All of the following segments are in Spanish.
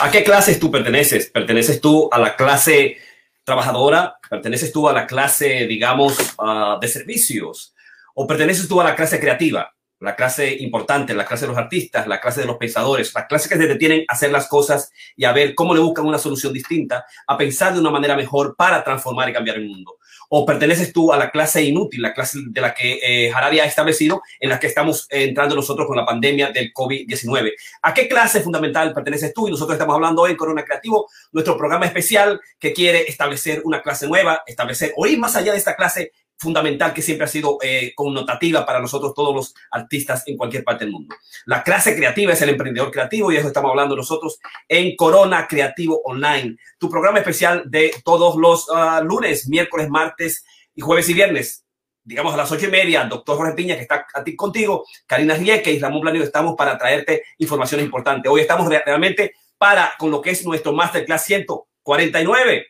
¿A qué clases tú perteneces? ¿Perteneces tú a la clase trabajadora? ¿Perteneces tú a la clase, digamos, uh, de servicios? ¿O perteneces tú a la clase creativa? La clase importante, la clase de los artistas, la clase de los pensadores, la clase que se detienen a hacer las cosas y a ver cómo le buscan una solución distinta, a pensar de una manera mejor para transformar y cambiar el mundo o perteneces tú a la clase inútil, la clase de la que eh, Harari ha establecido, en la que estamos entrando nosotros con la pandemia del COVID-19. ¿A qué clase fundamental perteneces tú? Y nosotros estamos hablando en Corona Creativo, nuestro programa especial que quiere establecer una clase nueva, establecer o ir más allá de esta clase fundamental que siempre ha sido eh, connotativa para nosotros todos los artistas en cualquier parte del mundo. La clase creativa es el emprendedor creativo y eso estamos hablando nosotros en Corona Creativo Online, tu programa especial de todos los uh, lunes, miércoles, martes y jueves y viernes. Digamos a las ocho y media, doctor Jorge Piña, que está a ti contigo, Karina Rieke y Ramón Blanio, estamos para traerte información importante. Hoy estamos realmente para con lo que es nuestro Masterclass 149,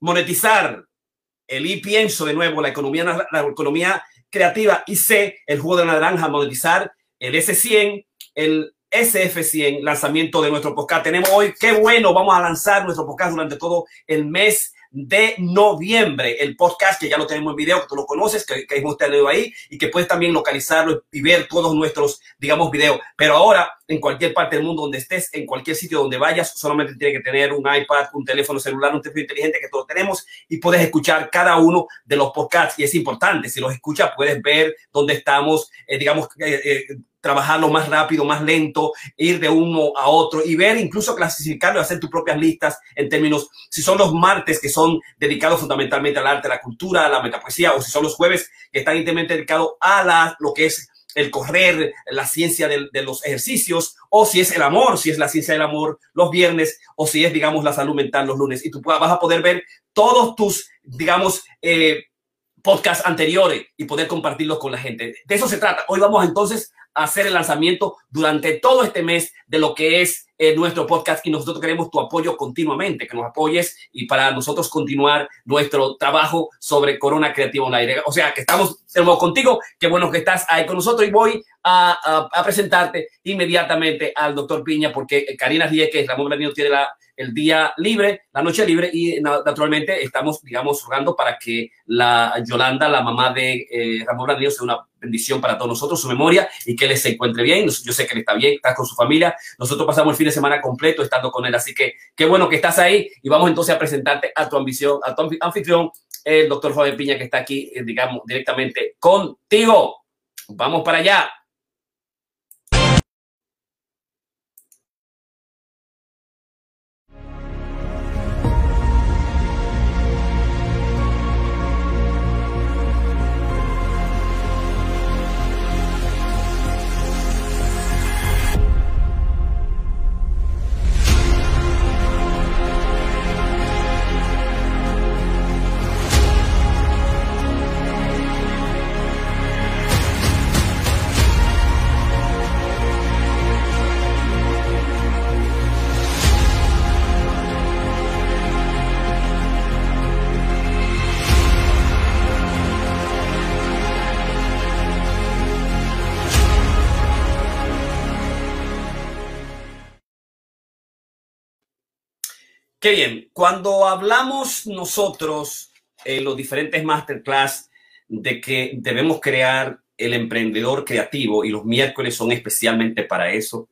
monetizar el I pienso de nuevo, la economía, la creativa y C, el jugo de la naranja, monetizar el S100, el SF100, lanzamiento de nuestro podcast. Tenemos hoy, qué bueno, vamos a lanzar nuestro podcast durante todo el mes de noviembre. El podcast que ya lo tenemos en video, que tú lo conoces, que, que hemos tenido ahí y que puedes también localizarlo y ver todos nuestros, digamos, videos. Pero ahora, en cualquier parte del mundo donde estés, en cualquier sitio donde vayas, solamente tienes que tener un iPad, un teléfono celular, un teléfono inteligente que todos tenemos y puedes escuchar cada uno de los podcasts. Y es importante, si los escuchas, puedes ver dónde estamos, eh, digamos, eh, eh, trabajarlo más rápido, más lento, ir de uno a otro y ver, incluso clasificarlo y hacer tus propias listas en términos, si son los martes que son dedicados fundamentalmente al arte, a la cultura, a la metapoesía, o si son los jueves que están íntimamente dedicados a la, lo que es el correr, la ciencia de, los ejercicios, o si es el amor, si es la ciencia del amor los viernes, o si es, digamos, la salud mental los lunes. Y tú vas a poder ver todos tus, digamos, eh, podcasts anteriores y poder compartirlos con la gente. De eso se trata. Hoy vamos entonces hacer el lanzamiento durante todo este mes de lo que es eh, nuestro podcast y nosotros queremos tu apoyo continuamente, que nos apoyes y para nosotros continuar nuestro trabajo sobre Corona Creativa Online. O sea, que estamos contigo, qué bueno que estás ahí con nosotros y voy a, a, presentarte inmediatamente al doctor Piña porque Karina Rieke, Ramón Blanino tiene la, el día libre, la noche libre y naturalmente estamos, digamos, rogando para que la Yolanda, la mamá de eh, Ramón Blanino, sea una bendición para todos nosotros, su memoria y que él se encuentre bien. Yo sé que él está bien, está con su familia. Nosotros pasamos el fin de semana completo estando con él, así que qué bueno que estás ahí y vamos entonces a presentarte a tu ambición, a tu anfitrión, el doctor Joven Piña, que está aquí, eh, digamos, directamente contigo. Vamos para allá. Qué bien. Cuando hablamos nosotros en los diferentes masterclass de que debemos crear el emprendedor creativo y los miércoles son especialmente para eso,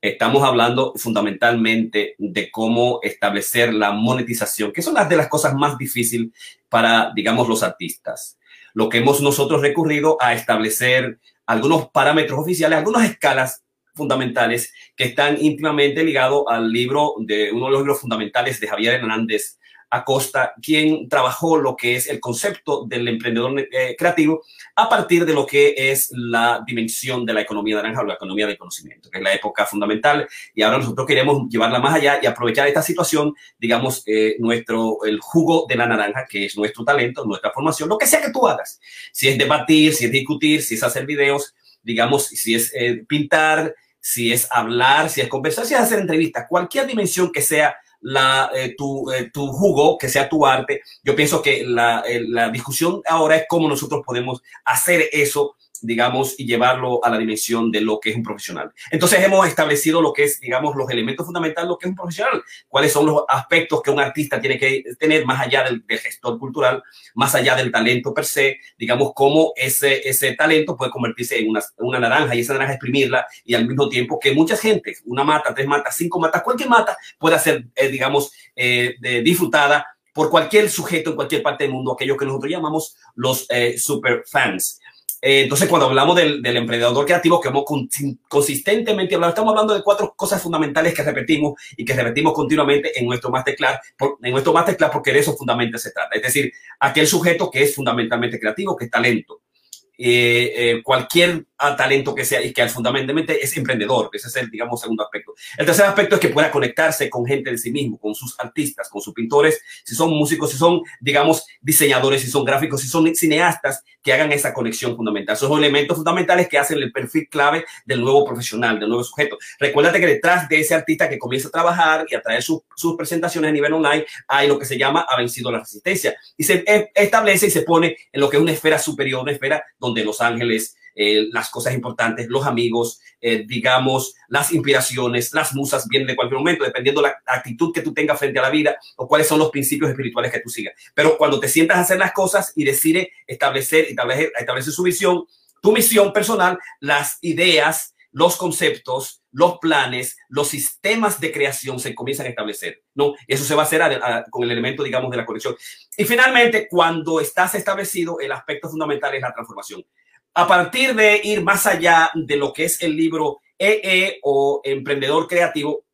estamos hablando fundamentalmente de cómo establecer la monetización, que son las de las cosas más difíciles para, digamos, los artistas. Lo que hemos nosotros recurrido a establecer algunos parámetros oficiales, algunas escalas fundamentales que están íntimamente ligados al libro de uno de los libros fundamentales de Javier Hernández Acosta, quien trabajó lo que es el concepto del emprendedor eh, creativo a partir de lo que es la dimensión de la economía naranja o la economía del conocimiento, que es la época fundamental. Y ahora nosotros queremos llevarla más allá y aprovechar esta situación, digamos, eh, nuestro, el jugo de la naranja, que es nuestro talento, nuestra formación, lo que sea que tú hagas. Si es debatir, si es discutir, si es hacer videos, digamos, si es eh, pintar, si es hablar, si es conversar, si es hacer entrevistas, cualquier dimensión que sea la, eh, tu, eh, tu, jugo, que sea tu arte. Yo pienso que la, eh, la, discusión ahora es cómo nosotros podemos hacer eso digamos, y llevarlo a la dimensión de lo que es un profesional. Entonces hemos establecido lo que es, digamos, los elementos fundamentales de lo que es un profesional, cuáles son los aspectos que un artista tiene que tener más allá del, gestor cultural, más allá del talento per se, digamos, cómo ese, ese talento puede convertirse en una, una naranja y esa naranja exprimirla y al mismo tiempo que mucha gente, una mata, tres matas, cinco matas, cualquier mata pueda ser, eh, digamos, eh, disfrutada por cualquier sujeto en cualquier parte del mundo, aquellos que nosotros llamamos los eh, super fans. Eh, entonces, cuando hablamos del, emprendedor creativo, que hemos consistentemente hablado, estamos hablando de cuatro cosas fundamentales que repetimos y que repetimos continuamente en nuestro masterclass, por, en nuestro masterclass porque de eso fundamentalmente se trata. Es decir, aquel sujeto que es fundamentalmente creativo, que es talento. Eh, eh, cualquier talento que sea y que fundamentalmente es emprendedor. Ese es el, digamos, segundo aspecto. El tercer aspecto es que pueda conectarse con gente de sí mismo, con sus artistas, con sus pintores, si son músicos, si son, digamos, diseñadores, si son gráficos, si son cineastas, que hagan esa conexión fundamental. Esos son elementos fundamentales que hacen el perfil clave del nuevo profesional, del nuevo sujeto. Recuérdate que detrás de ese artista que comienza a trabajar y a traer sus presentaciones a nivel online, hay lo que se llama ha vencido la resistencia y se e, establece y se pone en lo que es una esfera superior, una esfera donde Los Ángeles, eh, las cosas importantes, los amigos, eh, digamos, las inspiraciones, las musas vienen de cualquier momento, dependiendo la actitud que tú tengas frente a la vida o cuáles son los principios espirituales que tú sigas. Pero cuando te sientas a hacer las cosas y decides establecer, establecer, establecer su visión, tu misión personal, las ideas, los conceptos, los planes, los sistemas de creación se comienzan a establecer, ¿no? Eso se va a hacer con el elemento, digamos, de la conexión. Y finalmente, cuando estás establecido, el aspecto fundamental es la transformación a partir de ir más allá de lo que es el libro EE o Emprendedor Creativo,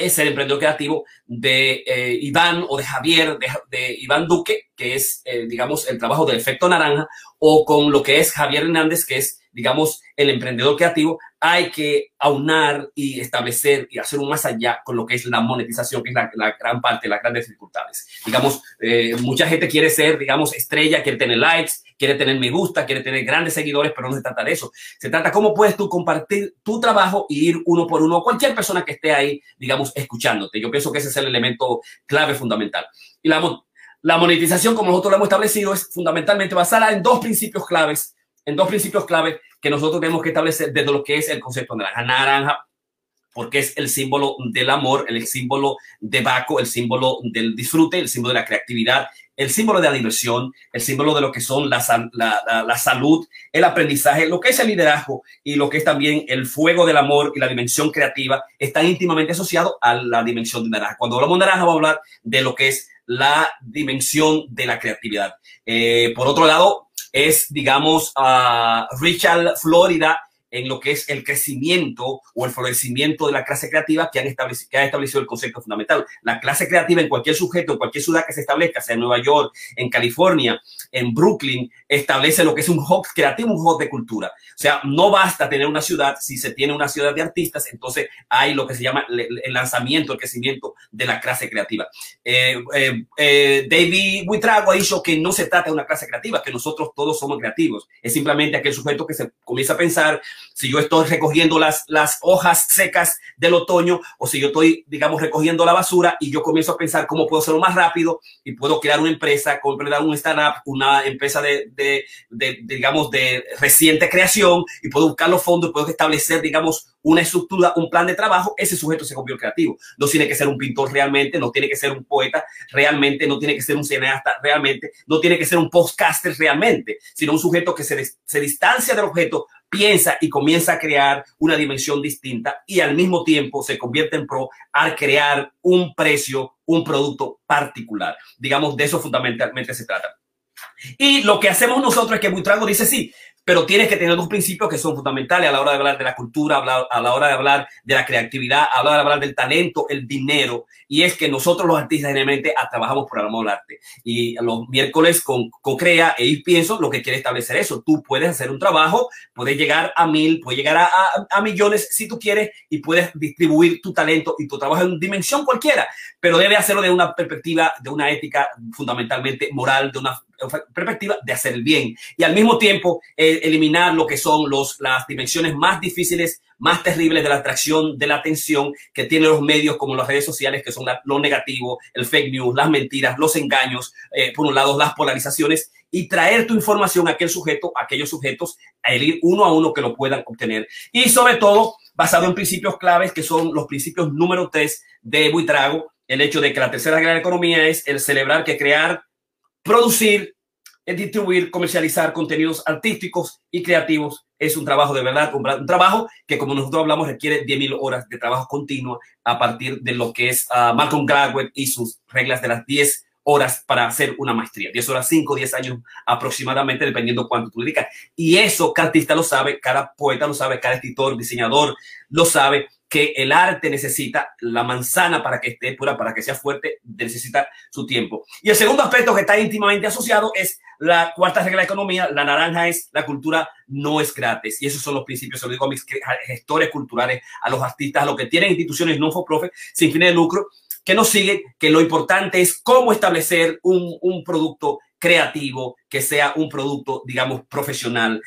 es el emprendedor creativo de eh, Iván o de Javier, de, Iván Duque, que es, eh, digamos, el trabajo del efecto naranja, o con lo que es Javier Hernández, que es, digamos, el emprendedor creativo, hay que aunar y establecer y hacer un más allá con lo que es la monetización, que es la, gran parte, las grandes dificultades. Digamos, eh, mucha gente quiere ser, digamos, estrella, quiere tener likes, quiere tener me gusta, quiere tener grandes seguidores, pero no se trata de eso. Se trata cómo puedes tú compartir tu trabajo y ir uno por uno, cualquier persona que esté ahí, digamos, escuchándote. Yo pienso que ese es el elemento clave fundamental. Y la, monetización, como nosotros lo hemos establecido, es fundamentalmente basada en dos principios claves, en dos principios claves que nosotros tenemos que establecer desde lo que es el concepto de naranja. Naranja, porque es el símbolo del amor, el símbolo de Baco, el símbolo del disfrute, el símbolo de la creatividad, el símbolo de la diversión, el símbolo de lo que son la, la, la, salud, el aprendizaje, lo que es el liderazgo y lo que es también el fuego del amor y la dimensión creativa, están íntimamente asociados a la dimensión de naranja. Cuando hablamos de naranja, vamos a hablar de lo que es la dimensión de la creatividad. Eh, por otro lado, es, digamos, uh, Richard Florida en lo que es el crecimiento o el florecimiento de la clase creativa que, han que ha establecido el concepto fundamental. La clase creativa en cualquier sujeto, en cualquier ciudad que se establezca, sea en Nueva York, en California, en Brooklyn, establece lo que es un hub creativo, un hub de cultura. O sea, no basta tener una ciudad, si se tiene una ciudad de artistas, entonces hay lo que se llama el lanzamiento, el crecimiento de la clase creativa. Eh, eh, eh, David Buitrago ha dicho que no se trata de una clase creativa, que nosotros todos somos creativos. Es simplemente aquel sujeto que se comienza a pensar si yo estoy recogiendo las, las hojas secas del otoño o si yo estoy, digamos, recogiendo la basura y yo comienzo a pensar cómo puedo hacerlo más rápido y puedo crear una empresa, comprar un startup, una empresa de, de, digamos, de reciente creación y puedo buscar los fondos, puedo establecer, digamos, una estructura, un plan de trabajo, ese sujeto se convierte creativo. No tiene que ser un pintor realmente, no tiene que ser un poeta realmente, no tiene que ser un cineasta realmente, no tiene que ser un podcaster realmente, sino un sujeto que se, se distancia del objeto piensa y comienza a crear una dimensión distinta y al mismo tiempo se convierte en pro al crear un precio, un producto particular. Digamos, de eso fundamentalmente se trata. Y lo que hacemos nosotros es que Buitrago dice, sí, pero tienes que tener dos principios que son fundamentales a la hora de hablar de la cultura, a la hora de hablar de la creatividad, a la hora de hablar del talento, el dinero. Y es que nosotros los artistas generalmente trabajamos por el amor al arte. Y los miércoles con, con Crea e Pienso lo que quiere establecer eso. Tú puedes hacer un trabajo, puedes llegar a mil, puedes llegar a, a, millones si tú quieres y puedes distribuir tu talento y tu trabajo en dimensión cualquiera, pero debe hacerlo de una perspectiva, de una ética fundamentalmente moral, de una perspectiva de hacer el bien y al mismo tiempo eh, eliminar lo que son los, las dimensiones más difíciles, más terribles de la atracción, de la atención que tienen los medios como las redes sociales, que son lo negativo, el fake news, las mentiras, los engaños, eh, por un lado las polarizaciones y traer tu información a aquel sujeto, a aquellos sujetos, a ir uno a uno que lo puedan obtener. Y sobre todo, basado en principios claves que son los principios número tres de Buitrago, el hecho de que la tercera gran economía es el celebrar que crear, producir, distribuir, comercializar contenidos artísticos y creativos es un trabajo de verdad, un, trabajo que como nosotros hablamos requiere 10.000 horas de trabajo continuo a partir de lo que es uh, Malcolm Gladwell y sus reglas de las 10 horas para hacer una maestría, 10 horas, 5, 10 años aproximadamente, dependiendo cuánto tú dedicas. Y eso cada artista lo sabe, cada poeta lo sabe, cada escritor, diseñador lo sabe que el arte necesita la manzana para que esté pura, para que sea fuerte, necesita su tiempo. Y el segundo aspecto que está íntimamente asociado es la cuarta regla de economía, la naranja es la cultura no es gratis. Y esos son los principios, se lo digo a mis gestores culturales, a los artistas, a los que tienen instituciones no for profit, sin fines de lucro, que nos siguen, que lo importante es cómo establecer un, un producto creativo, que sea un producto, digamos, profesional,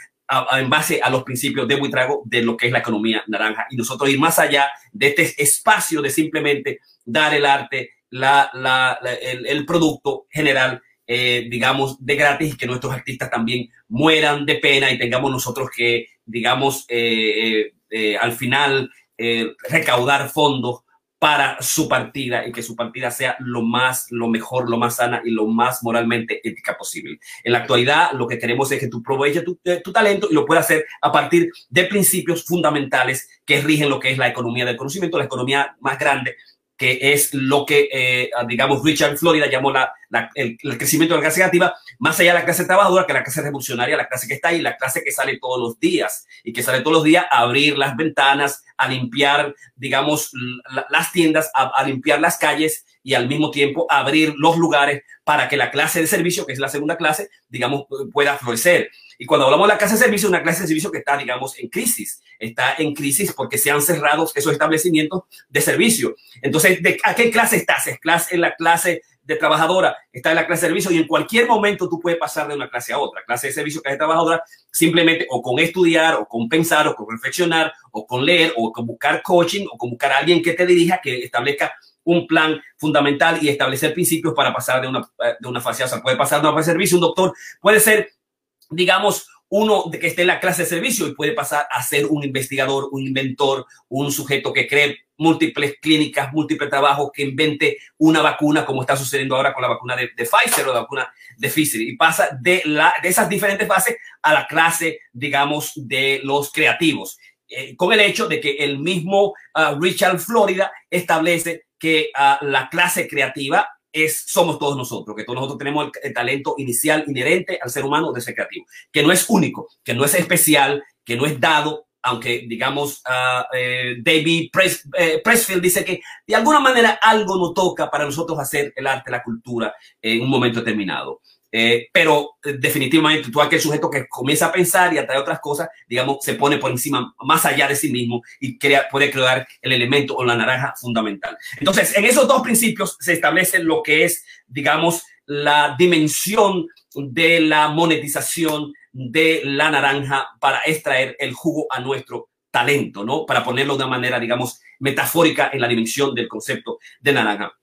en base a los principios de Buitrago de lo que es la economía naranja. Y nosotros ir más allá de este espacio de simplemente dar el arte, la, la, el, producto general, eh, digamos, de gratis y que nuestros artistas también mueran de pena y tengamos nosotros que, digamos, eh, eh, al final recaudar fondos para su partida y que su partida sea lo más, lo mejor, lo más sana y lo más moralmente ética posible. En la actualidad, lo que queremos es que tú aproveches tu, eh, tu, talento y lo puedas hacer a partir de principios fundamentales que rigen lo que es la economía del conocimiento, la economía más grande que es lo que, eh, digamos, Richard Florida llamó la, el, crecimiento de la clase creativa, más allá de la clase trabajadora, que la clase revolucionaria, la clase que está ahí, la clase que sale todos los días y que sale todos los días a abrir las ventanas, a limpiar, digamos, las tiendas, a, limpiar las calles y al mismo tiempo abrir los lugares para que la clase de servicio, que es la segunda clase, digamos, pueda florecer. Y cuando hablamos de la clase de servicio, una clase de servicio que está, digamos, en crisis. Está en crisis porque se han cerrado esos establecimientos de servicio. Entonces, ¿de ¿a qué clase estás? ¿Es clase, en la clase de trabajadora? ¿Está en la clase de servicio? Y en cualquier momento tú puedes pasar de una clase a otra. Clase de servicio, clase de trabajadora, simplemente o con estudiar, o con pensar, o con reflexionar, o con leer, o con buscar coaching, o con buscar a alguien que te dirija, que establezca un plan fundamental y establecer principios para pasar de una, de una fase, o sea, puede pasar de una fase de servicio, un doctor puede ser digamos, uno que esté en la clase de servicio y puede pasar a ser un investigador, un inventor, un sujeto que cree múltiples clínicas, múltiples trabajos, que invente una vacuna, como está sucediendo ahora con la vacuna de, Pfizer o la vacuna de Pfizer. Y pasa de, de esas diferentes fases a la clase, digamos, de los creativos. Eh, con el hecho de que el mismo ah, Richard Florida establece que ah, la clase creativa es, somos todos nosotros, que todos nosotros tenemos el, talento inicial inherente al ser humano de ser creativo, que no es único, que no es especial, que no es dado, aunque digamos uh, David eh, Pressfield dice que de alguna manera algo nos toca para nosotros hacer el arte, la cultura en un momento determinado. Eh, pero eh, definitivamente tú aquel sujeto que comienza a pensar y a traer otras cosas, digamos, se pone por encima, más allá de sí mismo y crea, puede crear el elemento o la naranja fundamental. Entonces, en esos dos principios se establece lo que es, digamos, la dimensión de la monetización de la naranja para extraer el jugo a nuestro talento, ¿no? Para ponerlo de una manera, digamos, metafórica en la dimensión del concepto de naranja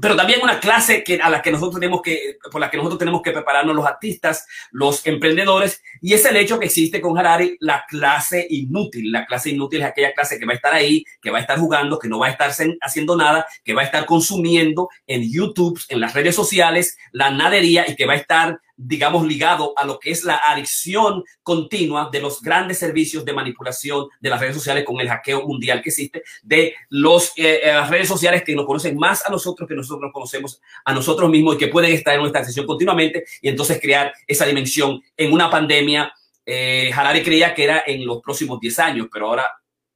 pero también una clase que, a la que nosotros tenemos que, por la que nosotros tenemos que prepararnos los artistas, los emprendedores, y es el hecho que existe con Harari la clase inútil. La clase inútil es aquella clase que va a estar ahí, que va a estar jugando, que no va a estar haciendo nada, que va a estar consumiendo en YouTube, en las redes sociales, la nadería y que va a estar digamos, ligado a lo que es la adicción continua de los grandes servicios de manipulación de las redes sociales con el hackeo mundial que existe, de los, eh, eh, las redes sociales que nos conocen más a nosotros que nosotros conocemos a nosotros mismos y que pueden estar en nuestra sesión continuamente y entonces crear esa dimensión en una pandemia. Eh, Harari creía que era en los próximos 10 años, pero ahora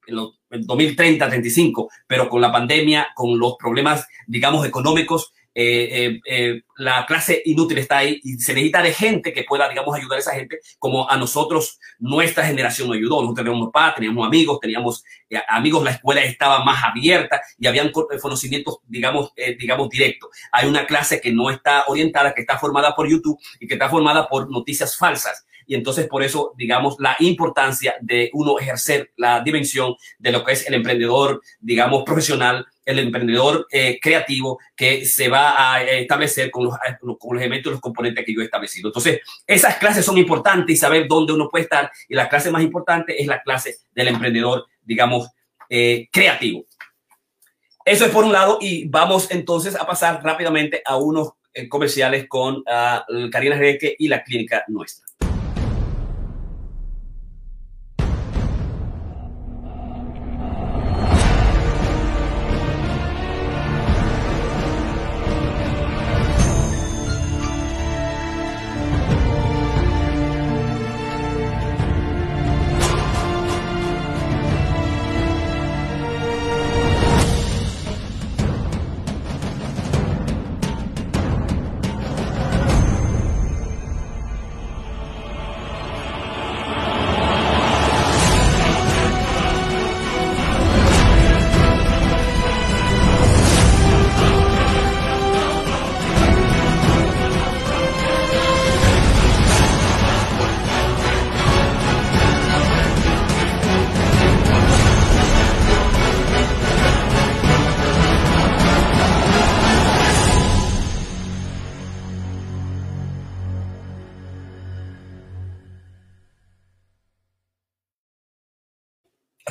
en los 2030, 35, pero con la pandemia, con los problemas, digamos, económicos, eh, eh, eh, la clase inútil está ahí y se necesita de gente que pueda, digamos, ayudar a esa gente como a nosotros, nuestra generación nos ayudó. Nosotros teníamos padres, teníamos amigos, teníamos amigos, la escuela estaba más abierta y habían conocimientos, digamos, digamos, directos. Hay una clase que no está orientada, que está formada por YouTube y que está formada por noticias falsas y entonces por eso, digamos, la importancia de uno ejercer la dimensión de lo que es el emprendedor, digamos, profesional el emprendedor eh, creativo que se va a establecer con los, con los elementos y los componentes que yo he establecido. Entonces, esas clases son importantes y saber dónde uno puede estar. Y la clase más importante es la clase del emprendedor, digamos, eh, creativo. Eso es por un lado y vamos entonces a pasar rápidamente a unos eh, comerciales con uh, Karina Reque y la clínica nuestra.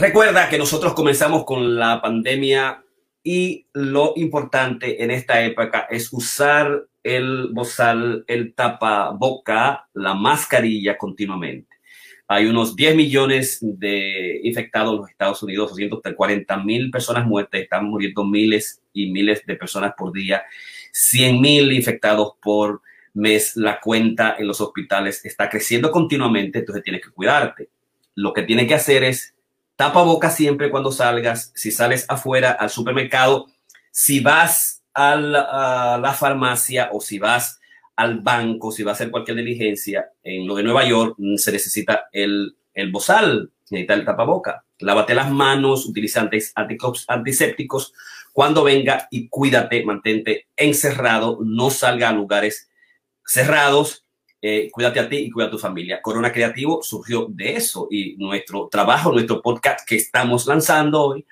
Recuerda que nosotros comenzamos con la pandemia y lo importante en esta época es usar el bozal, el tapaboca, la mascarilla continuamente. Hay unos 10 millones de infectados en los Estados Unidos, 240 mil personas muertas, están muriendo miles y miles de personas por día, 100 mil infectados por mes. La cuenta en los hospitales está creciendo continuamente, entonces tienes que cuidarte. Lo que tienes que hacer es Tapa boca siempre cuando salgas. Si sales afuera al supermercado, si vas a la, farmacia o si vas al banco, si vas a hacer cualquier diligencia, en lo de Nueva York mm, se necesita el, el bozal, necesita el tapaboca. Lávate las manos, utiliza antisépticos cuando venga y cuídate, mantente encerrado, no salga a lugares cerrados eh, cuídate a ti y cuida a tu familia. Corona Creativo surgió de eso y nuestro trabajo, nuestro podcast que estamos lanzando hoy,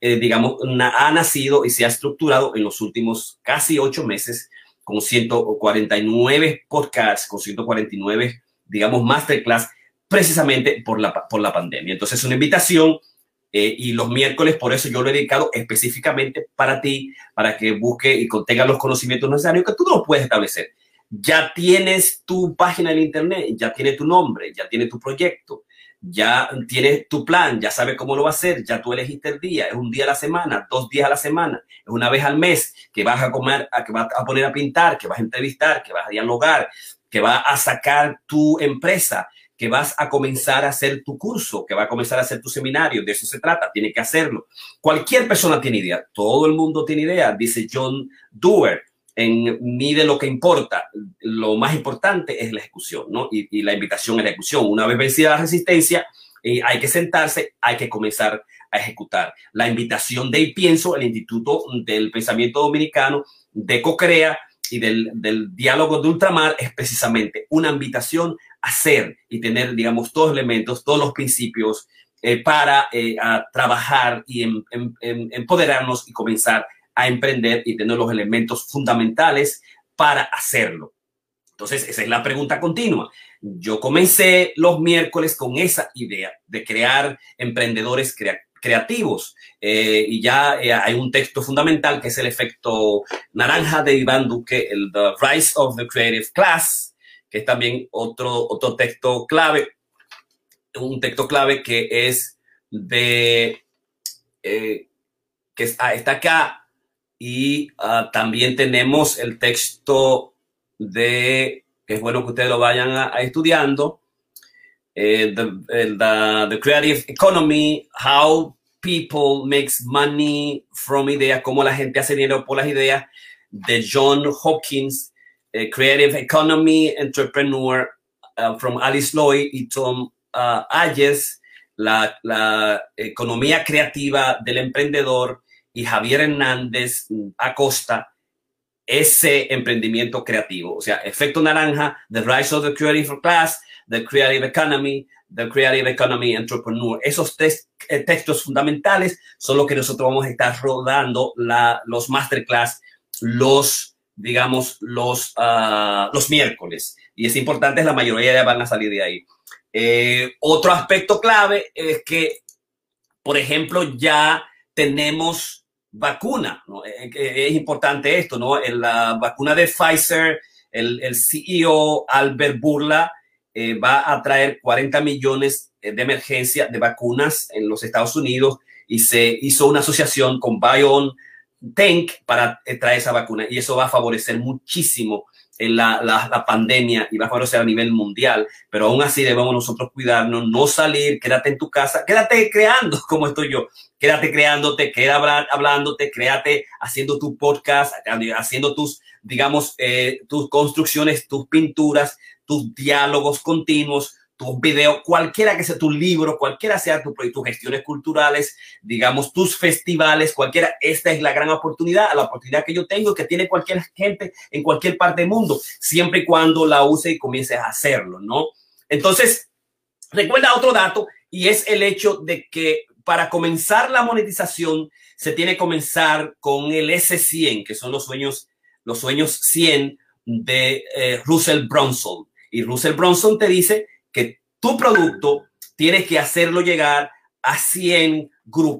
eh, digamos, ha nacido y se ha estructurado en los últimos casi ocho meses con 149 podcasts, con 149, digamos, masterclass, precisamente por la, por la pandemia. Entonces, es una invitación eh, y los miércoles, por eso yo lo he dedicado específicamente para ti, para que busque y contenga los conocimientos necesarios que tú no puedes establecer ya tienes tu página en internet, ya tiene tu nombre, ya tiene tu proyecto, ya tienes tu plan, ya sabes cómo lo va a hacer, ya tú elegiste el día, es un día a la semana, dos días a la semana, es una vez al mes que vas a comer, que vas a poner a pintar, que vas a entrevistar, que vas a dialogar, que vas a sacar tu empresa, que vas a comenzar a hacer tu curso, que va a comenzar a hacer tu seminario, de eso se trata, tiene que hacerlo. Cualquier persona tiene idea, todo el mundo tiene idea, dice John Dewar en mide lo que importa. Lo más importante es la ejecución, ¿no? Y, la invitación a la ejecución. Una vez vencida la resistencia, eh, hay que sentarse, hay que comenzar a ejecutar. La invitación de Pienso, el Instituto del Pensamiento Dominicano, de CoCrea y del, diálogo de ultramar, es precisamente una invitación a hacer y tener, digamos, todos los elementos, todos los principios eh, para eh, trabajar y em, em, em, empoderarnos y comenzar a emprender y tener los elementos fundamentales para hacerlo. Entonces, esa es la pregunta continua. Yo comencé los miércoles con esa idea de crear emprendedores creativos eh, y ya eh, hay un texto fundamental que es el efecto naranja de Iván Duque, el The Rise of the Creative Class, que es también otro, otro texto clave, un texto clave que es de, eh, que está acá, y ah, también tenemos el texto de, es bueno que ustedes lo vayan a, estudiando, eh, the, Creative Economy, How People Makes Money from Ideas, cómo la gente hace dinero por las ideas, de John Hopkins, eh, Creative Economy Entrepreneur, uh, from Alice Lloyd y Tom uh, Ayers, la, la economía creativa del emprendedor, y Javier Hernández Acosta ese emprendimiento creativo. O sea, efecto naranja, The Rise of the Creative Class, The Creative Economy, The Creative Economy Entrepreneur. Esos tres eh, textos fundamentales son los que nosotros vamos a estar rodando la, los masterclass, los, digamos, los, uh, los miércoles. Y es importante, la mayoría ya van a salir de ahí. Eh, otro aspecto clave es que, por ejemplo, ya tenemos vacuna. ¿no? Eh, es importante esto, ¿no? La vacuna de Pfizer, el, el CEO Albert Burla eh, va a traer 40 millones de emergencia de vacunas en los Estados Unidos y se hizo una asociación con BioNTech para traer esa vacuna y eso va a favorecer muchísimo la, la, pandemia y va a favorecer a nivel mundial, pero aún así debemos nosotros cuidarnos, no salir, quédate en tu casa, quédate creando como estoy yo, quédate creándote, quédate hablándote, créate haciendo tu podcast, haciendo tus, digamos, eh, tus construcciones, tus pinturas, tus diálogos continuos, tus videos, cualquiera que sea tu libro, cualquiera sea tu, tus gestiones culturales, digamos, tus festivales, cualquiera, esta es la gran oportunidad, la oportunidad que yo tengo, que tiene cualquier gente en cualquier parte del mundo, siempre y cuando la use y comiences a hacerlo, ¿no? Entonces, recuerda otro dato y es el hecho de que para comenzar la monetización se tiene que comenzar con el S100, que son los sueños, los sueños 100 de eh, Russell Brunson. Y Russell Brunson te dice tu producto tienes que hacerlo llegar a 100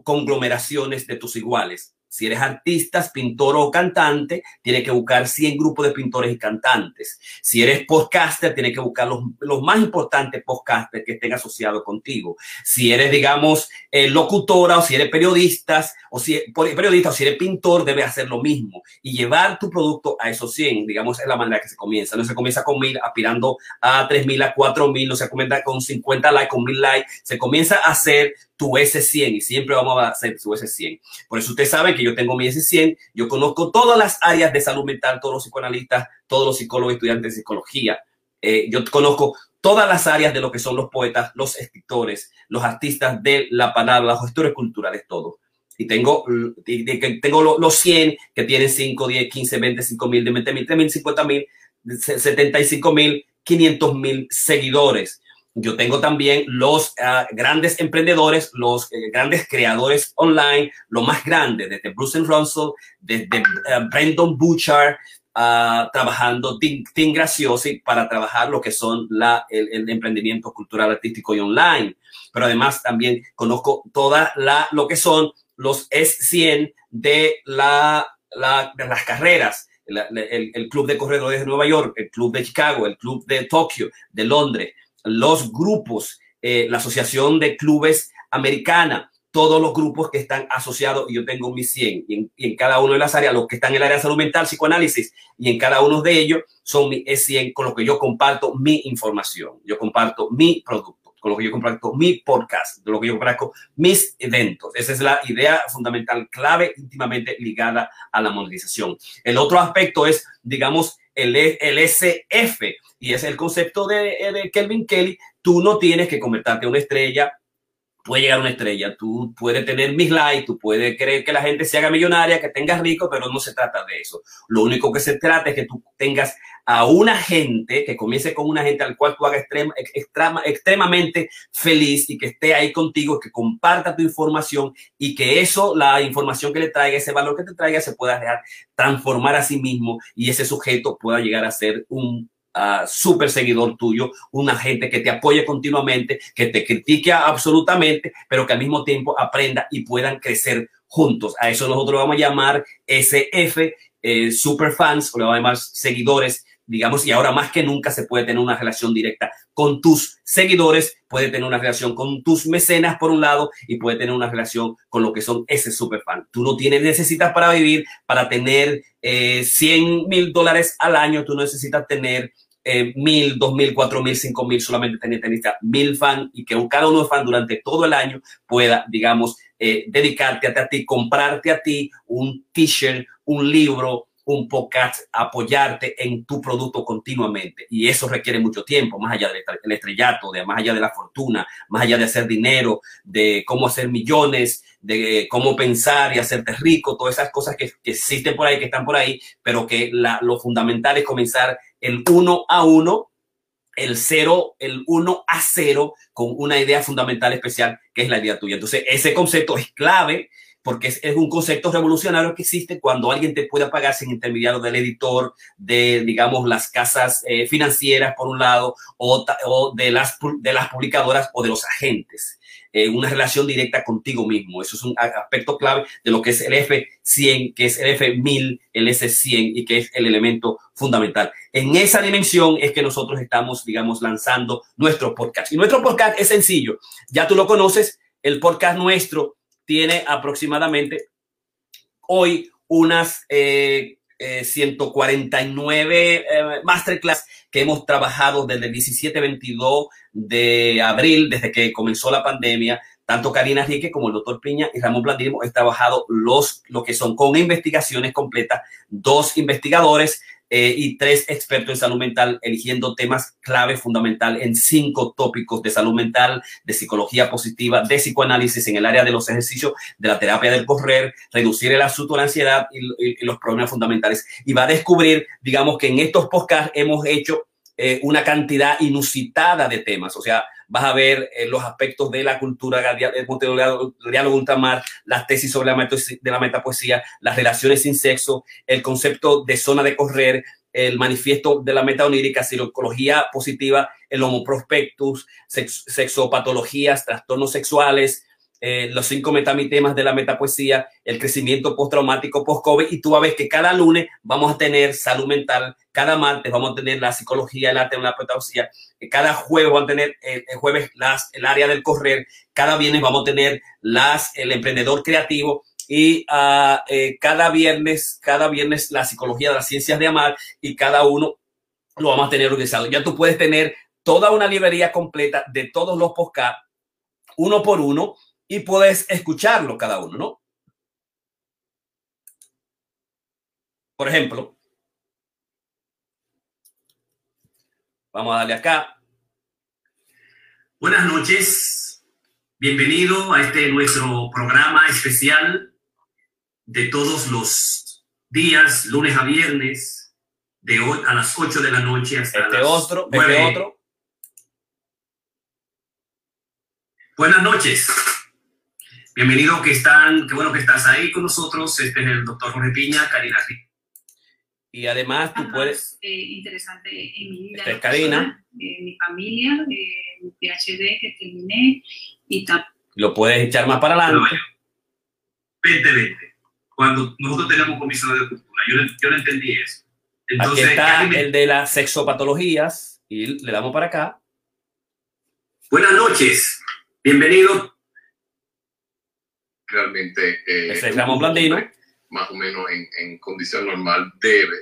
conglomeraciones de tus iguales. Si eres artista, pintor o cantante, tienes que buscar 100 grupos de pintores y cantantes. Si eres podcaster, tienes que buscar los, los más importantes podcasters que estén asociados contigo. Si eres, digamos, eh, locutora o si eres periodista o si periodista o si eres pintor, debes hacer lo mismo y llevar tu producto a esos 100. Digamos, es la manera que se comienza. No se comienza con mil, aspirando a 3000, a 4000, no se comienza con 50 likes, con 1000 likes. Se comienza a hacer tu S100 y siempre vamos a hacer su S100. Por eso usted sabe que yo tengo mi S100, yo conozco todas las áreas de salud mental, todos los psicoanalistas, todos los psicólogos, estudiantes de psicología. Eh, yo conozco todas las áreas de lo que son los poetas, los escritores, los artistas de la palabra, los gestores culturales, todo. Y tengo, tengo los 100 que tienen 5, 10, 15, 25 mil, de 20 mil, 30 mil, 50 mil, 75 mil, 500 mil seguidores yo tengo también los uh, grandes emprendedores, los eh, grandes creadores online, lo más grande, desde Bruce Russell, desde uh, Brendan Butcher, uh, trabajando Tim, Graciosi para trabajar lo que son la, el, emprendimiento cultural, artístico y online. Pero además también conozco toda la, lo que son los S100 de, la, la, de las carreras. El, el Club de Corredores de Nueva York, el Club de Chicago, el Club de Tokio, de Londres, los grupos, eh, la Asociación de Clubes Americana, todos los grupos que están asociados, yo tengo mis 100, y en, cada uno de las áreas, los que están en el área de salud mental, psicoanálisis, y en cada uno de ellos son mis 100 con lo que yo comparto mi información, yo comparto mi producto, con lo que yo comparto mi podcast, de lo que yo comparto mis eventos. Esa es la idea fundamental, clave, íntimamente ligada a la monetización. El otro aspecto es, digamos, el, el SF, y es el concepto de, de Kelvin Kelly. Tú no tienes que convertirte en una estrella, puede llegar una estrella, tú puedes tener mis likes, tú puedes querer que la gente se haga millonaria, que tengas rico, pero no se trata de eso. Lo único que se trata es que tú tengas a una gente, que comience con una gente al cual tú hagas extrema, extrema, extremadamente feliz y que esté ahí contigo, que comparta tu información y que eso, la información que le traiga, ese valor que te traiga, se pueda transformar a sí mismo y ese sujeto pueda llegar a ser un uh, súper seguidor tuyo, una gente que te apoye continuamente, que te critique absolutamente, pero que al mismo tiempo aprenda y puedan crecer juntos. A eso nosotros vamos a llamar SF, eh, super fans, o le vamos a llamar seguidores digamos, y ahora más que nunca se puede tener una relación directa con tus seguidores, puede tener una relación con tus mecenas por un lado y puede tener una relación con lo que son ese fan. Tú no tienes, necesitas para vivir, para tener eh, 100 mil dólares al año, tú necesitas tener eh, mil, dos mil, cuatro mil, cinco mil, solamente tener tenista mil fans y que cada uno de fan durante todo el año pueda, digamos, eh, dedicarte a ti, comprarte a ti un t-shirt, un libro, un podcast, apoyarte en tu producto continuamente. Y eso requiere mucho tiempo, más allá del estrellato, de, más allá de la fortuna, más allá de hacer dinero, de cómo hacer millones, de cómo pensar y hacerte rico, todas esas cosas que, existen por ahí, que están por ahí, pero que lo fundamental es comenzar el uno a uno el cero, el uno a cero con una idea fundamental especial que es la idea tuya. Entonces, ese concepto es clave porque es, un concepto revolucionario que existe cuando alguien te puede pagar sin intermediario del editor, de, digamos, las casas eh, financieras, por un lado, o, de, las, de las publicadoras o de los agentes. Eh, una relación directa contigo mismo. Eso es un aspecto clave de lo que es el F100, que es el F1000, el S100 y que es el elemento fundamental. En esa dimensión es que nosotros estamos, digamos, lanzando nuestro podcast. Y nuestro podcast es sencillo. Ya tú lo conoces, el podcast nuestro tiene aproximadamente hoy unas 149 eh, eh, masterclass que hemos trabajado desde el 17-22 de abril, desde que comenzó la pandemia. Tanto Karina Rique como el doctor Piña y Ramón Blandino hemos trabajado los, lo que son con investigaciones completas, dos investigadores eh, y tres expertos en salud mental eligiendo temas clave fundamental en cinco tópicos de salud mental, de psicología positiva, de psicoanálisis en el área de los ejercicios, de la terapia del correr, reducir el asunto, la ansiedad y, los problemas fundamentales. Y va a descubrir, digamos que en estos podcasts hemos hecho eh, una cantidad inusitada de temas, o sea, vas a ver eh, los aspectos de la cultura, el diálogo ultramar, las tesis sobre la, de la metapoesía, las relaciones sin sexo, el concepto de zona de correr, el manifiesto de la meta onírica, psicología positiva, el homo prospectus, sexopatologías, trastornos sexuales, eh, los cinco metamitemas de la metapoesía, el crecimiento postraumático post-COVID, y tú vas a ver que cada lunes vamos a tener salud mental, cada martes vamos a tener la psicología, el arte, la poesía, eh, cada jueves vamos a tener eh, el jueves las, el área del correr, cada viernes vamos a tener las, el emprendedor creativo, y uh, cada viernes, cada viernes la psicología de las ciencias de amar, y cada uno lo vamos a tener organizado. Ya tú puedes tener toda una librería completa de todos los podcasts, uno por uno, y puedes escucharlo cada uno, ¿no? Por ejemplo, vamos a darle acá. Buenas noches, bienvenido a este nuestro programa especial de todos los días, lunes a viernes, de hoy a las 8 de la noche hasta este las otro, Este otro. Buenas noches. Bienvenido que están, qué bueno que estás ahí con nosotros. Este es el doctor Jorge Piña, Karina. Y además tú puedes... Eh, interesante en mi vida. Esta Karina. mi familia, mi PhD que terminé y tal. Lo puedes echar más para adelante. Vente, vente. Cuando nosotros tenemos comisiones de cultura, yo, yo no entendí eso. Entonces, Aquí está el de las sexopatologías y le damos para acá. Buenas noches. Bienvenido realmente eh, Blandino. más o menos en, en, condición normal debe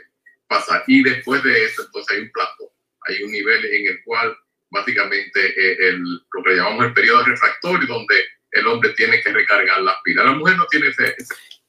pasar. Y después de eso, entonces hay un plato, hay un nivel en el cual básicamente eh, el, lo que llamamos el periodo refractorio, donde el hombre tiene que recargar las pilas. La mujer no tiene ese,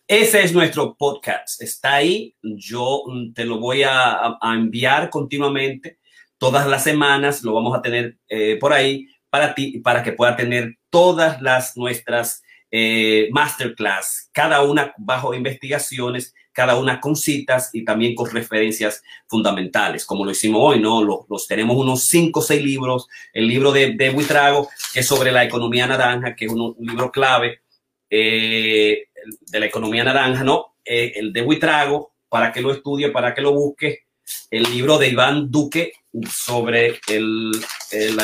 ese... es nuestro podcast. Está ahí. Yo mm, te lo voy a, a enviar continuamente. Todas las semanas lo vamos a tener eh, por ahí para ti, para que pueda tener todas las nuestras eh, masterclass, cada una bajo investigaciones, cada una con citas y también con referencias fundamentales, como lo hicimos hoy, ¿no? Los, tenemos unos cinco o seis libros, el libro de, de Buitrago, que es sobre la economía naranja, que es un, libro clave eh, de la economía naranja, ¿no? Eh, el de Buitrago, para que lo estudie, para que lo busque, el libro de Iván Duque sobre el, el,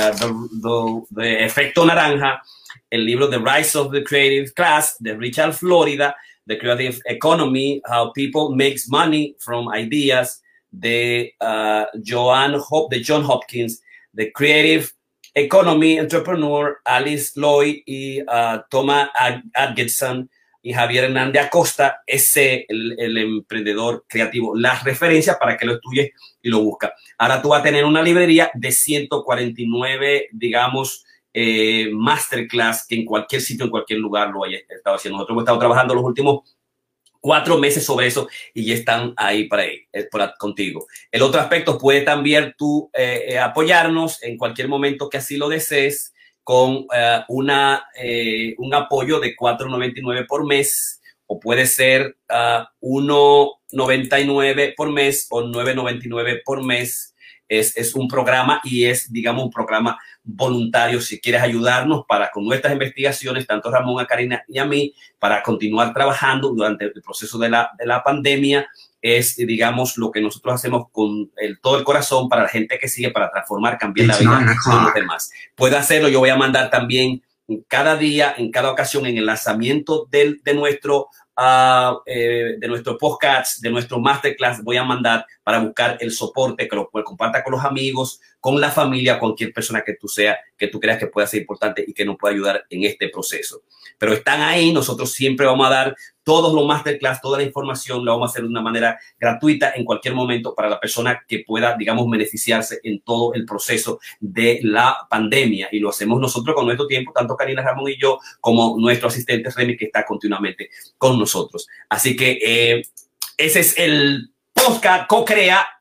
efecto naranja, el libro The Rise of the Creative Class de Richard Florida, The Creative Economy, How People Makes Money from Ideas de, uh, Joan Hop de John Hopkins, The Creative Economy Entrepreneur, Alice Lloyd y uh, Thomas Atkinson y Javier Hernández Acosta, ese el, el emprendedor creativo. Las referencias para que lo estudies y lo busca. Ahora tú vas a tener una librería de 149, digamos, eh, masterclass que en cualquier sitio, en cualquier lugar lo haya estado haciendo. Nosotros hemos estado trabajando los últimos cuatro meses sobre eso y ya están ahí para, eh, contigo. El otro aspecto puede también tú eh, apoyarnos en cualquier momento que así lo desees con una, un apoyo de 4.99 por mes o puede ser 1.99 por mes o 9.99 por mes es, es un programa y es, digamos, un programa voluntario. Si quieres ayudarnos para con nuestras investigaciones, tanto Ramón, a Karina y a mí, para continuar trabajando durante el proceso de la, de la pandemia, es, digamos, lo que nosotros hacemos con el, todo el corazón para la gente que sigue, para transformar, cambiar la vida de los demás. Puede hacerlo, yo voy a mandar también cada día, en cada ocasión, en el lanzamiento del, de nuestro eh, de nuestro podcast, de nuestro masterclass, voy a mandar para buscar el soporte que lo comparta con los amigos, con la familia, cualquier persona que tú sea, que tú creas que pueda ser importante y que nos pueda ayudar en este proceso. Pero están ahí, nosotros siempre vamos a dar todos los masterclass, toda la información, la vamos a hacer de una manera gratuita en cualquier momento para la persona que pueda, digamos, beneficiarse en todo el proceso de la pandemia. Y lo hacemos nosotros con nuestro tiempo, tanto Karina Ramón y yo, como nuestro asistente Remy, que está continuamente con nosotros. Así que eh, ese es el podcast Co-Crea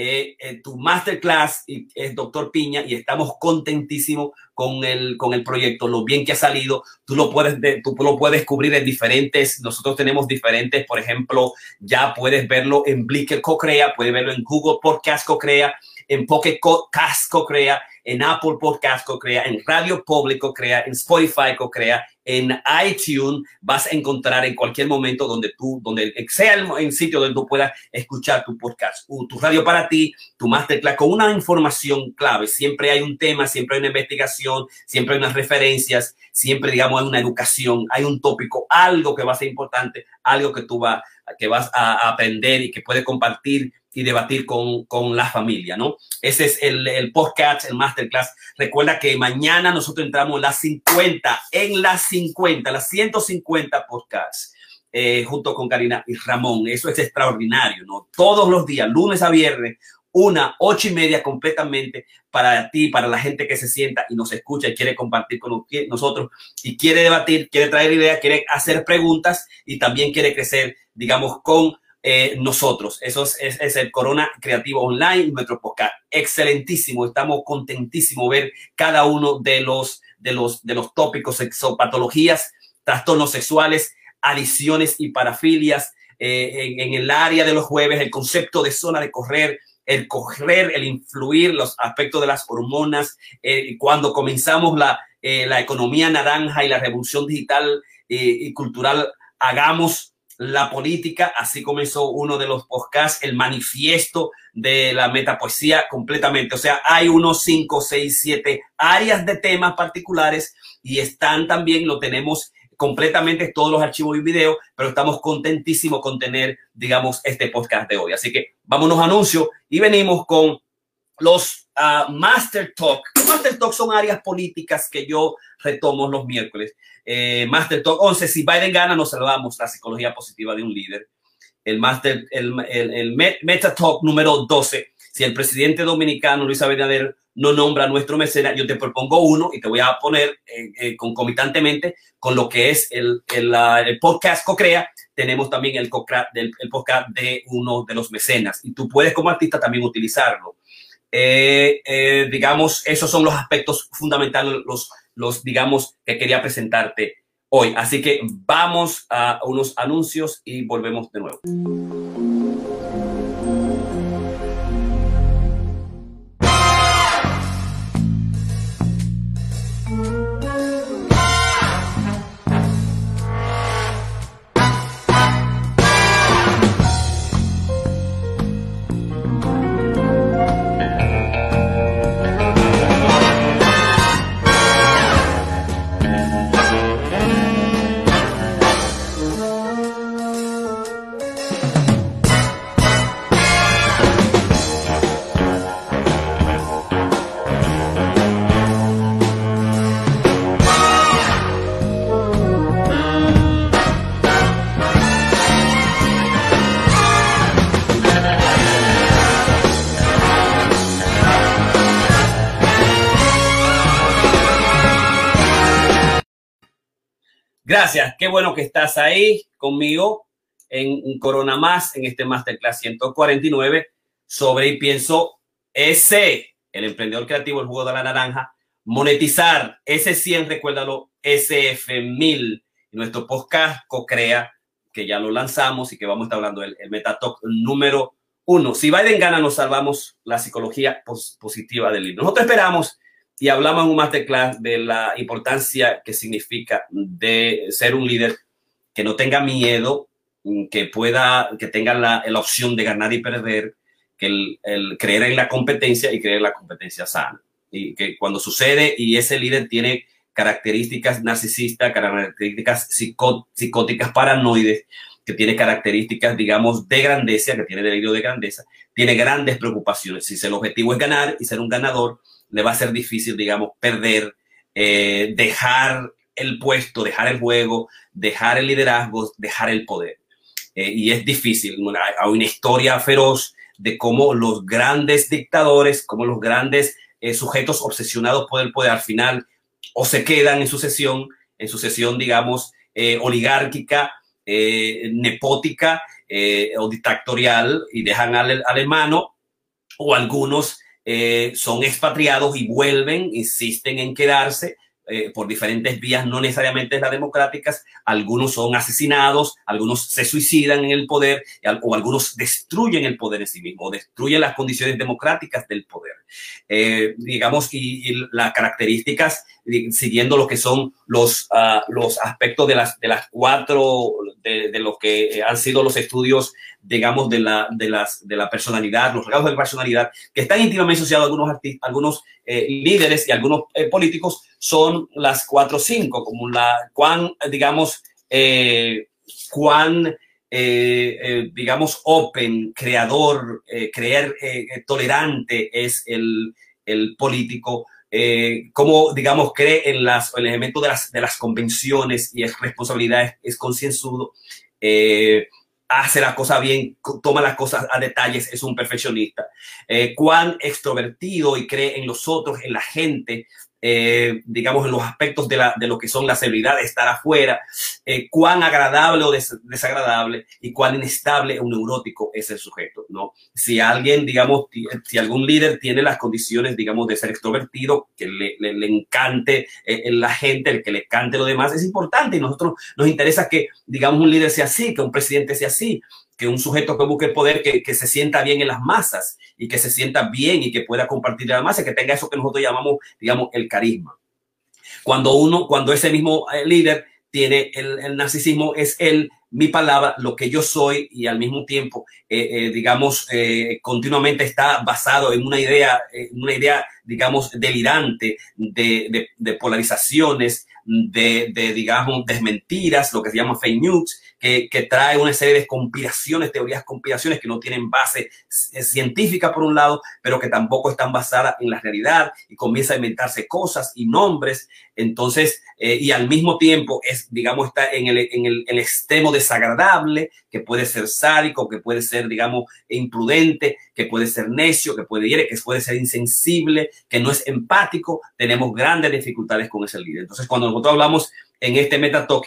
eh, tu masterclass es Doctor Piña y estamos contentísimos con el, con el proyecto, lo bien que ha salido. Tú lo puedes, tú lo puedes cubrir en diferentes, nosotros tenemos diferentes, por ejemplo, ya puedes verlo en Blicker Co-Crea, puedes verlo en Google Podcast Co-Crea, en Pocket Cast Co-Crea, en Apple Podcast Co-Crea, en Radio Público Crea, en Spotify Co-Crea, en iTunes vas a encontrar en cualquier momento donde tú, donde sea el, sitio donde tú puedas escuchar tu podcast, tu radio para ti, tu masterclass con una información clave. Siempre hay un tema, siempre hay una investigación, siempre hay unas referencias, siempre, digamos, hay una educación, hay un tópico, algo que va a ser importante, algo que tú vas, que vas a aprender y que puedes compartir y debatir con, con, la familia, ¿no? Ese es el, el, podcast, el masterclass. Recuerda que mañana nosotros entramos en las 50, en las 50, las 150 podcasts, eh, junto con Karina y Ramón. Eso es extraordinario, ¿no? Todos los días, lunes a viernes, una, ocho y media completamente para ti, para la gente que se sienta y nos escucha y quiere compartir con nosotros y quiere debatir, quiere traer ideas, quiere hacer preguntas y también quiere crecer, digamos, con eh, nosotros. Eso es, el Corona Creativo Online, nuestro podcast. Excelentísimo. Estamos contentísimos ver cada uno de los, de los, de los tópicos, patologías, trastornos sexuales, adiciones y parafilias. Eh, en, el área de los jueves, el concepto de zona de correr, el correr, el influir, los aspectos de las hormonas. Eh, cuando comenzamos la, la economía naranja y la revolución digital y cultural, hagamos la política. Así comenzó uno de los podcasts, el manifiesto de la metapoesía completamente. O sea, hay unos cinco, seis, siete áreas de temas particulares y están también, lo tenemos completamente todos los archivos y videos, pero estamos contentísimos con tener, digamos, este podcast de hoy. Así que vámonos a anuncios y venimos con los uh, Master Talk. Master Talk son áreas políticas que yo retomo los miércoles eh, Master Talk 11. Si Biden gana, nos saludamos la psicología positiva de un líder. El Master, el, el, Meta Talk número 12. Si el presidente dominicano Luis Abinader no nombra a nuestro mecenas, yo te propongo uno y te voy a poner eh, eh, concomitantemente con lo que es el, el, el podcast CoCrea. Tenemos también el, el podcast de uno de los mecenas y tú puedes como artista también utilizarlo. Eh, digamos, esos son los aspectos fundamentales, los los, digamos, que quería presentarte hoy. Así que vamos a unos anuncios y volvemos de nuevo. Gracias, qué bueno que estás ahí conmigo en Corona Más, en este Masterclass 149 sobre y pienso ese, el emprendedor creativo, el jugo de la naranja, monetizar ese 100, recuérdalo, SF1000, nuestro podcast co-crea, que ya lo lanzamos y que vamos a estar hablando del el Metatalk número uno, si Biden gana, nos salvamos la psicología positiva del libro. Nosotros esperamos y hablamos en un masterclass de la importancia que significa de ser un líder que no tenga miedo, que pueda, que tenga la, la opción de ganar y perder, que el, el, creer en la competencia y creer en la competencia sana. Y que cuando sucede y ese líder tiene características narcisistas, características psicóticas, paranoides, que tiene características, digamos, de grandeza, que tiene delirio de grandeza, tiene grandes preocupaciones. Si el objetivo es ganar y ser un ganador, le va a ser difícil, digamos, perder, eh, dejar el puesto, dejar el juego, dejar el liderazgo, dejar el poder. Eh, y es difícil. Hay una historia feroz de cómo los grandes dictadores, cómo los grandes eh, sujetos obsesionados por el poder al final o se quedan en sucesión, en sucesión, digamos, oligárquica nepótica eh, o dictatorial y dejan al, al hermano, o algunos eh, son expatriados y vuelven, insisten en quedarse, eh, por diferentes vías, no necesariamente las democráticas. Algunos son asesinados, algunos se suicidan en el poder o algunos destruyen el poder en sí mismo, destruyen las condiciones democráticas del poder. Eh, digamos, y, las características, siguiendo lo que son los, uh, los aspectos de las, de las cuatro, de, de lo que han sido los estudios digamos, de la, de las, de la personalidad, los rasgos de la personalidad, que están íntimamente asociados a algunos, algunos eh, líderes y algunos eh, políticos, son las cuatro o cinco, como la, cuán, digamos, eh, cuán, digamos, open, creador, creer, tolerante es el, el político, eh, cómo, digamos, cree en las, el elemento de las, de las convenciones y es responsabilidad, es, concienzudo, eh, hace la cosa bien, toma las cosas a detalles, es un perfeccionista. Eh, cuán extrovertido y cree en los otros, en la gente, eh, digamos, en los aspectos de, la, lo que son la seguridad estar afuera, eh, cuán agradable o des desagradable y cuán inestable o neurótico es el sujeto, ¿no? Si alguien, digamos, si algún líder tiene las condiciones, digamos, de ser extrovertido, que le, le, le encante eh, la gente, el que le cante lo demás, es importante y nosotros nos interesa que, digamos, un líder sea así, que un presidente sea así, que un sujeto que busque el poder, que, se sienta bien en las masas y que se sienta bien y que pueda compartir la masa, que tenga eso que nosotros llamamos, digamos, el carisma. Cuando uno, cuando ese mismo eh, líder tiene el, narcisismo, es el, mi palabra, lo que yo soy y al mismo tiempo, eh, eh, digamos, continuamente está basado en una idea, una idea, digamos, delirante de, de, de polarizaciones, de, de, digamos, desmentiras, lo que se llama fake news, que, trae una serie de conspiraciones, teorías conspiraciones que no tienen base científica por un lado, pero que tampoco están basadas en la realidad y comienza a inventarse cosas y nombres. Entonces, eh, y al mismo tiempo es, digamos, está en el, en el extremo desagradable, que puede ser sádico, que puede ser, digamos, imprudente, que puede ser necio, que puede ir, que puede ser insensible, que no es empático. Tenemos grandes dificultades con ese líder. Entonces, cuando nosotros hablamos en este Metatalk,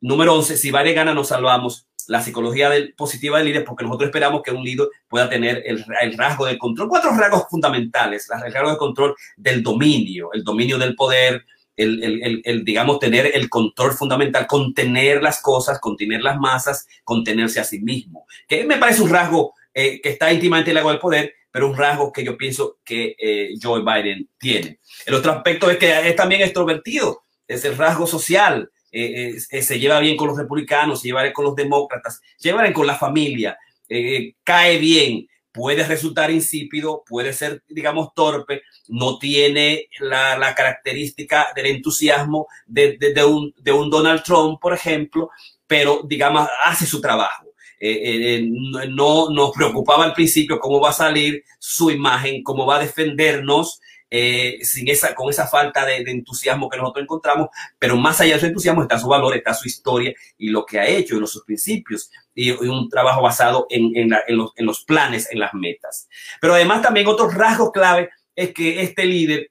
número 11, si vale gana, nos salvamos. La psicología del, positiva del líder, porque nosotros esperamos que un líder pueda tener el, el rasgo del control. Cuatro rasgos fundamentales. El rasgo de control del dominio, el dominio del poder, el, el, el, digamos, tener el control fundamental, contener las cosas, contener las masas, contenerse a sí mismo. Que me parece un rasgo eh, que está íntimamente ligado al poder, pero un rasgo que yo pienso que eh, Joe Biden tiene. El otro aspecto es que es también extrovertido, es el rasgo social, eh, eh, se lleva bien con los republicanos, se lleva con los demócratas, se lleva con la familia, eh, cae bien, puede resultar insípido, puede ser, digamos, torpe, no tiene la, característica del entusiasmo de, un, Donald Trump, por ejemplo, pero, digamos, hace su trabajo. Eh, no nos preocupaba al principio cómo va a salir su imagen, cómo va a defendernos eh, sin esa, con esa falta de, de, entusiasmo que nosotros encontramos, pero más allá de su entusiasmo está su valor, está su historia y lo que ha hecho los, sus principios y, y, un trabajo basado en, en, la, en, los, en los planes, en las metas. Pero además también otro rasgo clave es que este líder,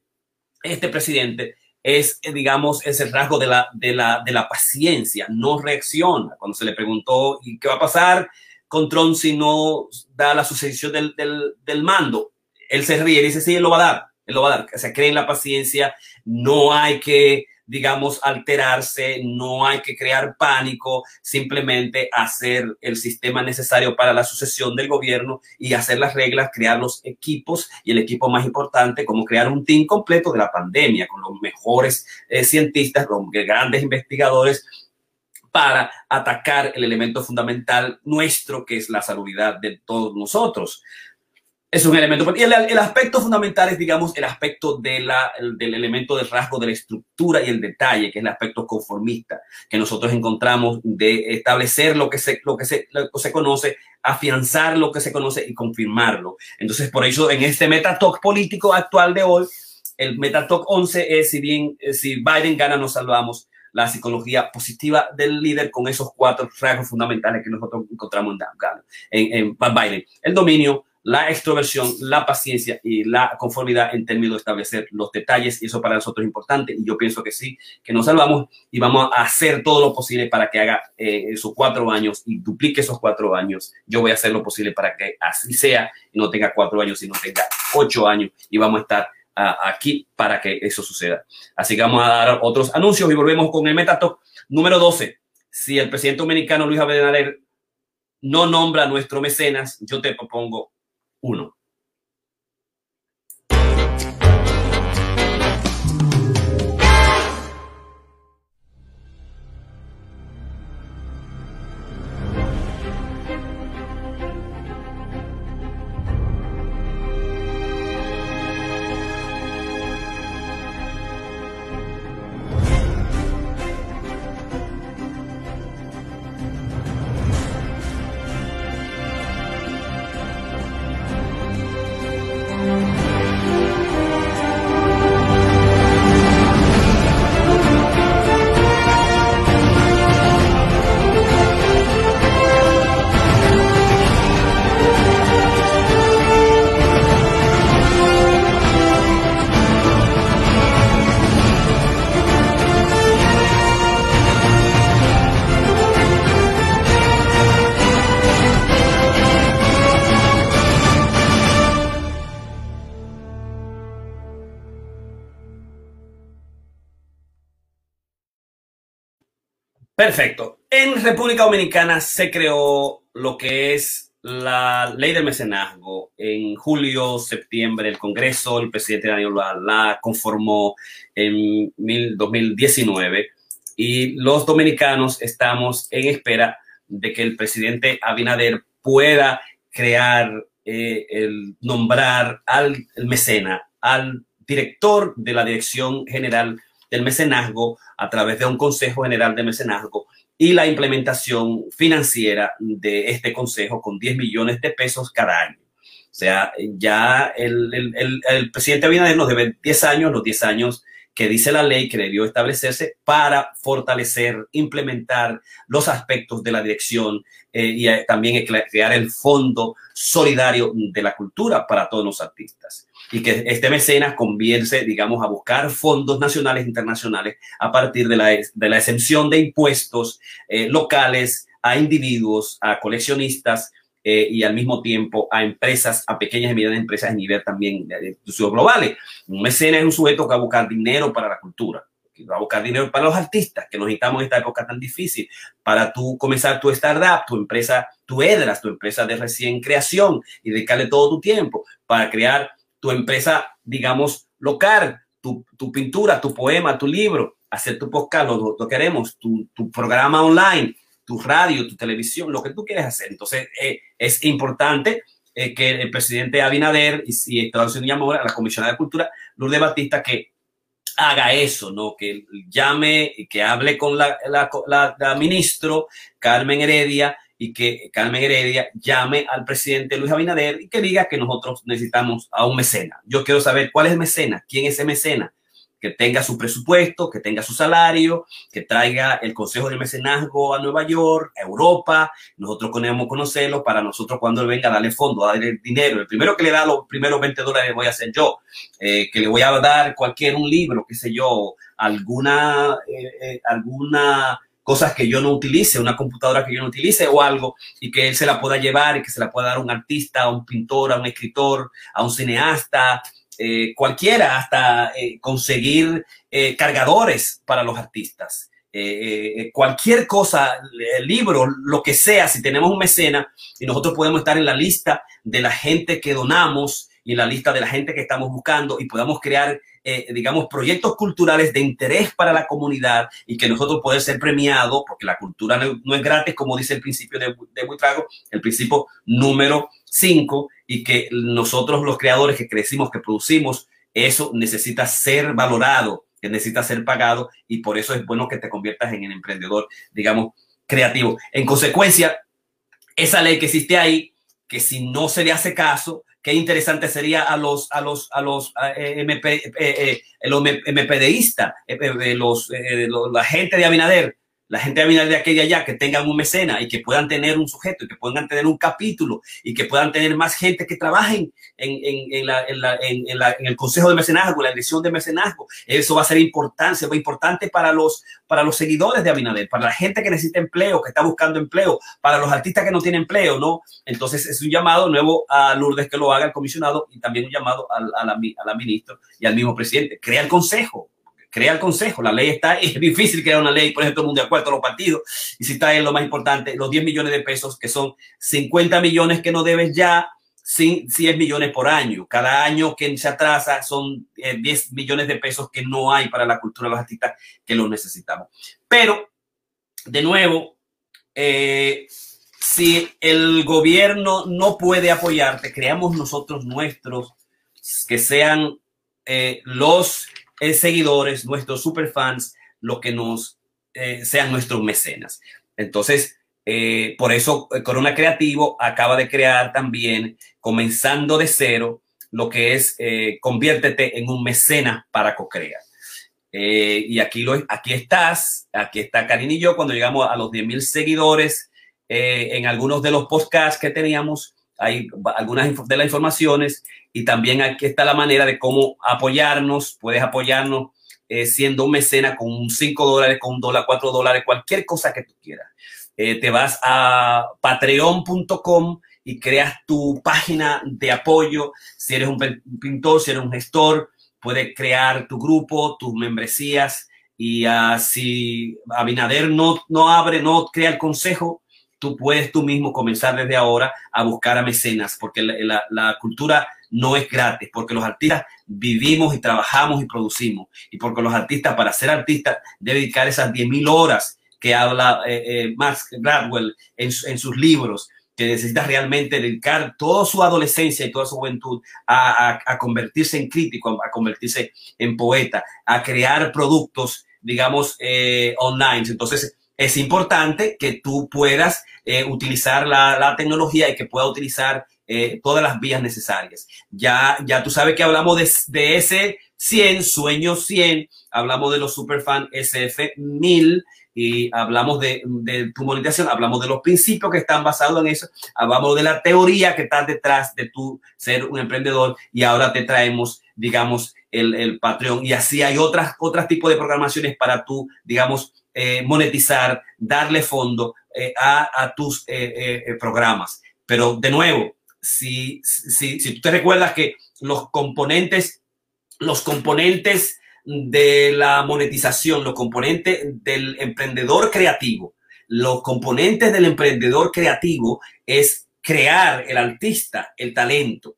este presidente, es, digamos, es el rasgo de la, de, la, de la paciencia, no reacciona. Cuando se le preguntó, ¿y qué va a pasar con Trump si no da la sucesión del, del, del mando? Él se ríe y dice, sí, él lo va a dar él lo va a dar. Se cree en la paciencia, no hay que, digamos, alterarse, no hay que crear pánico, simplemente hacer el sistema necesario para la sucesión del gobierno y hacer las reglas, crear los equipos y el equipo más importante, como crear un team completo de la pandemia con los mejores eh, cientistas, los grandes investigadores para atacar el elemento fundamental nuestro, que es la salubridad de todos nosotros es un elemento. Y el, aspecto fundamental es, digamos, el aspecto de la, del elemento del rasgo de la estructura y el detalle, que es el aspecto conformista que nosotros encontramos de establecer lo que se, lo que se, lo que se conoce, afianzar lo que se conoce y confirmarlo. Entonces, por eso, en este metatalk político actual de hoy, el metatalk 11 es, si bien, eh, si Biden gana, nos salvamos la psicología positiva del líder con esos cuatro rasgos fundamentales que nosotros encontramos en, en, en Biden. El dominio, la extroversión, la paciencia y la conformidad en términos de establecer los detalles y eso para nosotros es importante y yo pienso que sí, que nos salvamos y vamos a hacer todo lo posible para que haga eh, esos cuatro años y duplique esos cuatro años. Yo voy a hacer lo posible para que así sea y no tenga cuatro años, sino tenga ocho años y vamos a estar aquí para que eso suceda. Así que vamos a dar otros anuncios y volvemos con el Metatalk número 12. Si el presidente dominicano Luis Abinader no nombra a nuestro mecenas, yo te propongo uno. Perfecto. En República Dominicana se creó lo que es la ley del mecenazgo. En julio, septiembre, el Congreso, el presidente Daniel la conformó en 2019 y los dominicanos estamos en espera de que el presidente Abinader pueda crear, eh, el, nombrar al mecena, al director de la Dirección General del mecenazgo a través de un Consejo General de Mecenazgo y la implementación financiera de este consejo con 10 millones de pesos cada año. O sea, ya el, el, el, presidente Abinader nos debe 10 años, los 10 años que dice la ley que debió establecerse para fortalecer, implementar los aspectos de la dirección eh, y eh, también crear el fondo solidario de la cultura para todos los artistas y que este mecenas convierte, digamos, a buscar fondos nacionales e internacionales a partir de la, de la exención de impuestos eh, locales a individuos, a coleccionistas eh, y al mismo tiempo a empresas, a pequeñas y medianas empresas a nivel también de globales. Un mecenas es un sujeto que va a buscar dinero para la cultura, va a buscar dinero para los artistas, que necesitamos en esta época tan difícil, para tú comenzar tu startup, tu empresa, tu EDRAS, tu empresa de recién creación y dedicarle todo tu tiempo para crear tu empresa, digamos, local, tu, tu pintura, tu poema, tu libro, hacer tu podcast, lo, lo queremos, tu, tu, programa online, tu radio, tu televisión, lo que tú quieres hacer. Entonces, eh, es importante eh, que el presidente Abinader y, y Estados Unidos a la Comisión de Cultura, Lourdes Batista, que haga eso, ¿no? Que llame, que hable con la, la, la, la ministro Carmen Heredia y que Carmen Heredia llame al presidente Luis Abinader y que diga que nosotros necesitamos a un mecena. Yo quiero saber cuál es el mecena, quién es ese mecena, que tenga su presupuesto, que tenga su salario, que traiga el Consejo de Mecenazgo a Nueva York, a Europa. Nosotros queremos conocerlo para nosotros cuando él venga a darle fondo, darle dinero. El primero que le da los primeros 20 dólares voy a hacer yo, eh, que le voy a dar cualquier un libro, qué sé yo, alguna, eh, eh, alguna cosas que yo no utilice, una computadora que yo no utilice o algo, y que él se la pueda llevar y que se la pueda dar a un artista, a un pintor, a un escritor, a un cineasta, eh, cualquiera, hasta eh, conseguir eh, cargadores para los artistas. cualquier cosa, libro, lo que sea, si tenemos un mecena y nosotros podemos estar en la lista de la gente que donamos y en la lista de la gente que estamos buscando y podamos crear, digamos, proyectos culturales de interés para la comunidad y que nosotros podamos ser premiados, porque la cultura no, es gratis, como dice el principio de, de Buitrago, el principio número 5, y que nosotros los creadores que crecimos, que producimos, eso necesita ser valorado, que necesita ser pagado y por eso es bueno que te conviertas en el emprendedor, digamos, creativo. En consecuencia, esa ley que existe ahí, que si no se le hace caso, qué interesante sería a los a los a los MP, eh, eh, los MPDistas, eh, los, la gente de Abinader la gente y de allá que tengan un mecena y que puedan tener un sujeto y que puedan tener un capítulo y que puedan tener más gente que trabajen en, en, en, la, en, la, en el consejo de mecenazgo, la elección de mecenazgo. Eso va a ser importante, va importante para los, para los seguidores de Abinader, para la gente que necesita empleo, que está buscando empleo, para los artistas que no tienen empleo, ¿no? Entonces es un llamado nuevo a Lourdes que lo haga el comisionado y también un llamado a, a la, a la ministra y al mismo presidente. Crea el consejo, crea el consejo. La ley está, es difícil crear una ley, por ejemplo, el mundo de acuerdo a los partidos. Y si está en lo más importante, los 10 millones de pesos, que son 50 millones que no debes ya, 100 millones por año. Cada año que se atrasa son 10 eh, millones de pesos que no hay para la cultura de que los necesitamos. Pero, de nuevo, eh, si el gobierno no puede apoyarte, creamos nosotros nuestros, que sean eh, los seguidores, nuestros superfans, lo que nos eh, sean nuestros mecenas. Entonces, eh, por eso eh, Corona Creativo acaba de crear también, comenzando de cero, lo que es conviértete en un mecena para co-crear. y aquí, lo, aquí estás, aquí está Karin y yo, cuando llegamos a los 10.000 seguidores en algunos de los podcasts que teníamos, hay algunas de las informaciones y también aquí está la manera de cómo apoyarnos. Puedes apoyarnos eh, siendo un mecena con un 5 dólares, con un dólar, 4 dólares, cualquier cosa que tú quieras. Eh, te vas a patreon.com y creas tu página de apoyo. Si eres un pintor, si eres un gestor, puedes crear tu grupo, tus membresías. Y uh, si Abinader no, no abre, no crea el consejo, tú puedes tú mismo comenzar desde ahora a buscar a mecenas, porque la, cultura no es gratis, porque los artistas vivimos y trabajamos y producimos, y porque los artistas, para ser artistas, deben dedicar esas 10.000 horas que habla eh, eh, Max Gladwell en, sus libros, que necesita realmente dedicar toda su adolescencia y toda su juventud a, convertirse en crítico, a convertirse en poeta, a crear productos, digamos, eh, online. Entonces, es importante que tú puedas eh, utilizar la, tecnología y que pueda utilizar eh, todas las vías necesarias. Ya, ya tú sabes que hablamos de, de ese 100, sueño 100, hablamos de los superfan SF 1000 y hablamos de, de, tu monetización, hablamos de los principios que están basados en eso, hablamos de la teoría que está detrás de tu ser un emprendedor y ahora te traemos, digamos, el, el Patreon y así hay otras, otras tipos de programaciones para tú, digamos, eh, monetizar, darle fondo eh, a, tus eh, programas. Pero de nuevo, si, si, si tú te recuerdas que los componentes, los componentes de la monetización, los componentes del emprendedor creativo, los componentes del emprendedor creativo es crear el artista, el talento,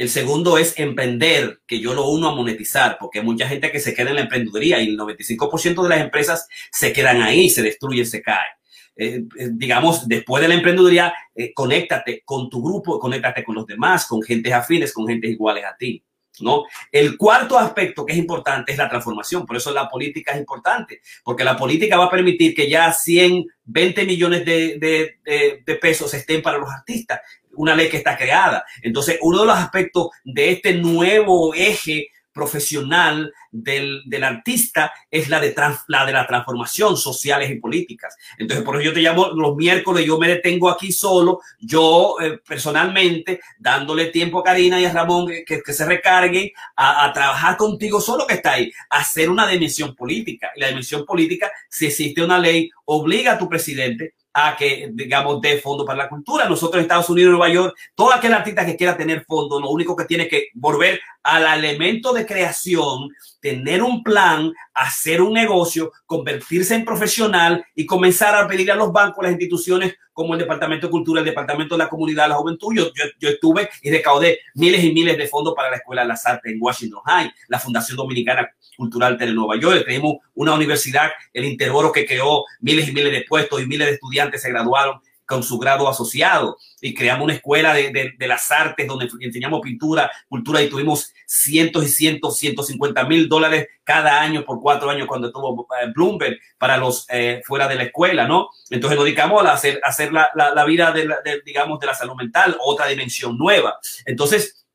el segundo es emprender, que yo lo uno a monetizar, porque hay mucha gente que se queda en la emprendeduría y el 95% de las empresas se quedan ahí, se destruyen, se caen. Eh, eh, digamos, después de la emprendeduría, eh, conéctate con tu grupo, conéctate con los demás, con gente afines, con gente iguales a ti. ¿No? El cuarto aspecto que es importante es la transformación, por eso la política es importante, porque la política va a permitir que ya 120 millones de, de pesos estén para los artistas una ley que está creada. Entonces, uno de los aspectos de este nuevo eje profesional del, artista es la de, la de la transformación sociales y políticas. Entonces, por eso yo te llamo los miércoles, yo me detengo aquí solo, yo eh, personalmente, dándole tiempo a Karina y a Ramón que, se recarguen a, a, trabajar contigo solo que está ahí, a hacer una dimensión política. Y la dimensión política, si existe una ley, obliga a tu presidente a que, digamos, dé fondo para la cultura. Nosotros Estados Unidos, Nueva York, todo aquel artista que quiera tener fondo, lo único que tiene que volver al elemento de creación, tener un plan, hacer un negocio, convertirse en profesional y comenzar a pedir a los bancos, las instituciones como el Departamento de Cultura, el Departamento de la Comunidad, la Juventud. Yo, yo, estuve y recaudé miles y miles de fondos para la Escuela de las Artes en Washington High, la Fundación Dominicana Cultural de Nueva York. Tenemos una universidad, el Interoro, que creó miles y miles de puestos y miles de estudiantes se graduaron con su grado asociado y creamos una escuela de, de, las artes donde enseñamos pintura, cultura y tuvimos cientos y cientos, 150 mil dólares cada año por cuatro años cuando estuvo eh, Bloomberg para los eh, fuera de la escuela, ¿no? Entonces nos dedicamos a hacer, hacer la, la, la vida de, de, digamos, de la salud mental, otra dimensión nueva. Entonces,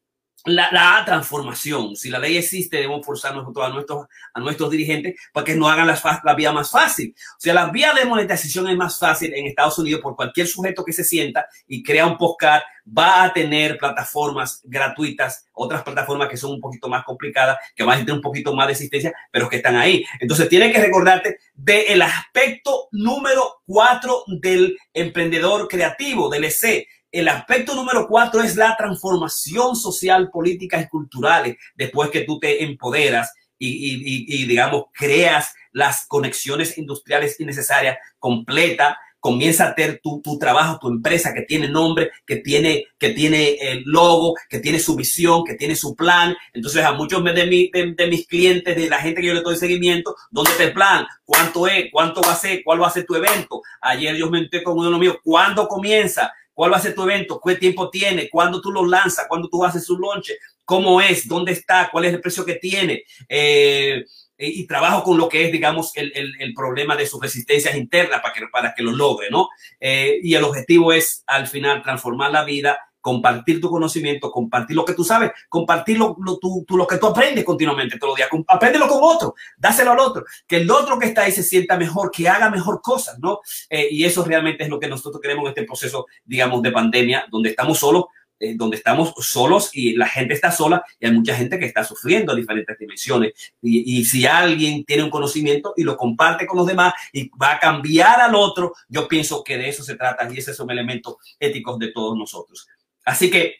la, transformación. Si la ley existe, debemos forzar a nuestros, a nuestros dirigentes para que no hagan la, la vía más fácil. O sea, la vía de monetización es más fácil en Estados Unidos por cualquier sujeto que se sienta y crea un podcast, va a tener plataformas gratuitas, otras plataformas que son un poquito más complicadas, que van a tener un poquito más de existencia, pero que están ahí. Entonces, tienen que recordarte del aspecto número cuatro del emprendedor creativo, del EC el aspecto número cuatro es la transformación social, política y cultural. Después que tú te empoderas y, digamos, creas las conexiones industriales necesarias, completa, comienza a tener tu, trabajo, tu empresa que tiene nombre, que tiene, que tiene el logo, que tiene su visión, que tiene su plan. Entonces, a muchos de, de, mis clientes, de la gente que yo le doy seguimiento, ¿dónde está el plan? ¿Cuánto es? ¿Cuánto va a ser? ¿Cuál va a ser tu evento? Ayer yo me enteré con uno mío, ¿cuándo comienza? ¿Cuál va a ser tu evento? ¿Qué tiempo tiene? ¿Cuándo tú lo lanzas? ¿Cuándo tú haces su launch? ¿Cómo es? ¿Dónde está? ¿Cuál es el precio que tiene? Eh, y trabajo con lo que es, digamos, el, el, problema de sus resistencias internas para que, para que lo logre, ¿no? Eh, y el objetivo es, al final, transformar la vida compartir tu conocimiento, compartir lo que tú sabes, compartir lo, lo, lo que tú aprendes continuamente todos los días. Apréndelo con otro, dáselo al otro, que el otro que está ahí se sienta mejor, que haga mejor cosas, ¿no? Eh, y eso realmente es lo que nosotros queremos en este proceso, digamos, de pandemia, donde estamos solos, eh, donde estamos solos y la gente está sola y hay mucha gente que está sufriendo a diferentes dimensiones. Y, y, si alguien tiene un conocimiento y lo comparte con los demás y va a cambiar al otro, yo pienso que de eso se trata y esos son elementos éticos de todos nosotros. Así que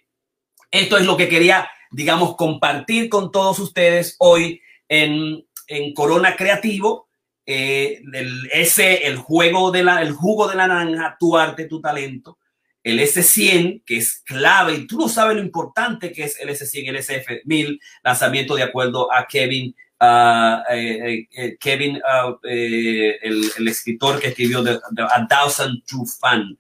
esto es lo que quería, digamos, compartir con todos ustedes hoy en, Corona Creativo. Eh, el, ese, el juego de la, el jugo de la naranja, tu arte, tu talento. El S100, que es clave, y tú no sabes lo importante que es el S100, el SF1000, lanzamiento de acuerdo a Kevin Uh, Kevin, el, escritor que escribió The, A Thousand True Fun.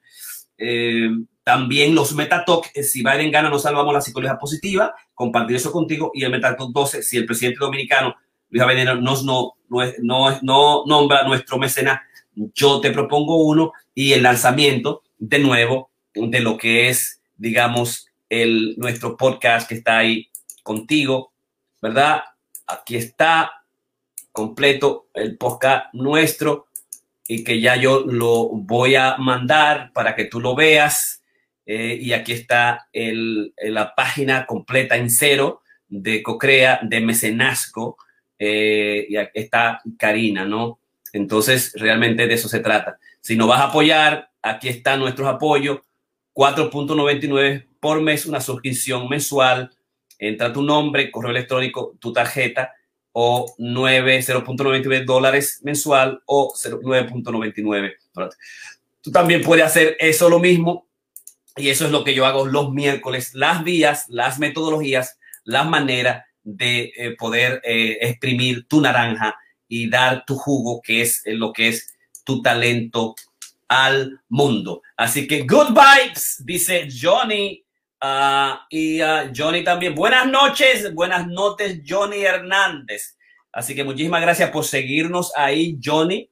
También los Metatalk, eh, si Biden gana, nos salvamos la psicología positiva, compartir eso contigo. Y el Metatalk 12, si el presidente dominicano, Luis Abinadel, nos no, no, no nombra nuestro mecenas, yo te propongo uno y el lanzamiento de nuevo de lo que es, digamos, el, nuestro podcast que está ahí contigo, ¿verdad? Aquí está completo el podcast nuestro y que ya yo lo voy a mandar para que tú lo veas eh, y aquí está el, la página completa en cero de Cocrea, de mecenazgo. Eh, y aquí está Karina, ¿no? Entonces, realmente de eso se trata. Si nos vas a apoyar, aquí están nuestros apoyos. 4.99 por mes, una suscripción mensual. Entra tu nombre, correo electrónico, tu tarjeta o 9, 0.99 dólares mensual o 9.99. Tú también puedes hacer eso lo mismo y eso es lo que yo hago los miércoles, las vías, las metodologías, las maneras de eh, poder eh, exprimir tu naranja y dar tu jugo, que es eh, lo que es tu talento al mundo. Así que good vibes, dice Johnny. Ah, y uh, Johnny también. Buenas noches, buenas noches, Johnny Hernández. Así que muchísimas gracias por seguirnos ahí, Johnny.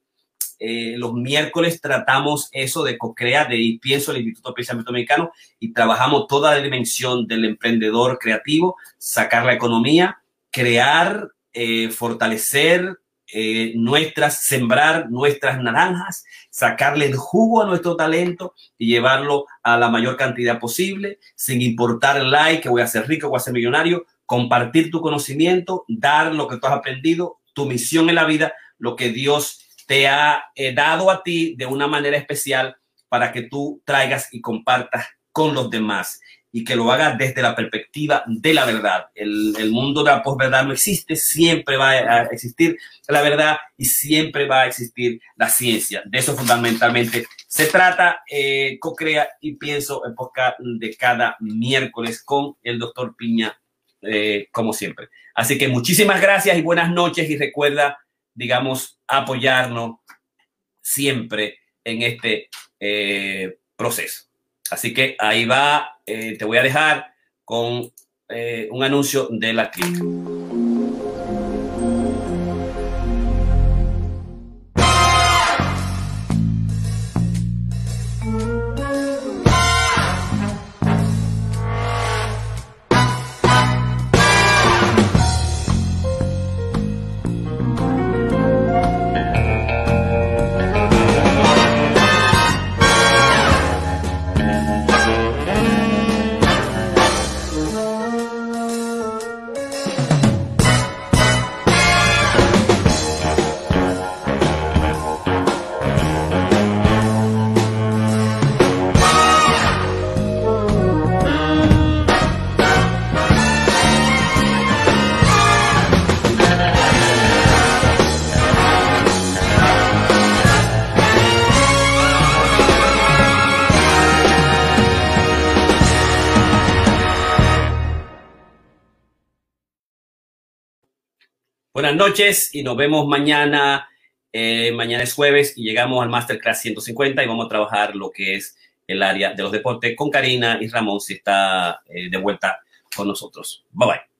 Eh, los miércoles tratamos eso de co-crea, de pienso el Instituto de Pensamiento Americano y trabajamos toda la dimensión del emprendedor creativo, sacar la economía, crear, eh, fortalecer eh, nuestras, sembrar nuestras naranjas, sacarle el jugo a nuestro talento y llevarlo a la mayor cantidad posible, sin importar el like, que voy a ser rico, voy a ser millonario, compartir tu conocimiento, dar lo que tú has aprendido, tu misión en la vida, lo que Dios te ha eh, dado a ti de una manera especial para que tú traigas y compartas con los demás. y que lo haga desde la perspectiva de la verdad. El, el mundo de la posverdad no existe, siempre va a existir la verdad y siempre va a existir la ciencia. De eso fundamentalmente se trata. Eh, Co-crea y pienso en podcast de cada miércoles con el doctor Piña, eh, como siempre. Así que muchísimas gracias y buenas noches y recuerda, digamos, apoyarnos siempre en este eh, proceso. Así que ahí va, eh, te voy a dejar con eh, un anuncio de la clínica. Noches y nos vemos mañana. Eh, mañana es jueves y llegamos al Masterclass 150 y vamos a trabajar lo que es el área de los deportes con Karina y Ramón si está eh, de vuelta con nosotros. Bye bye.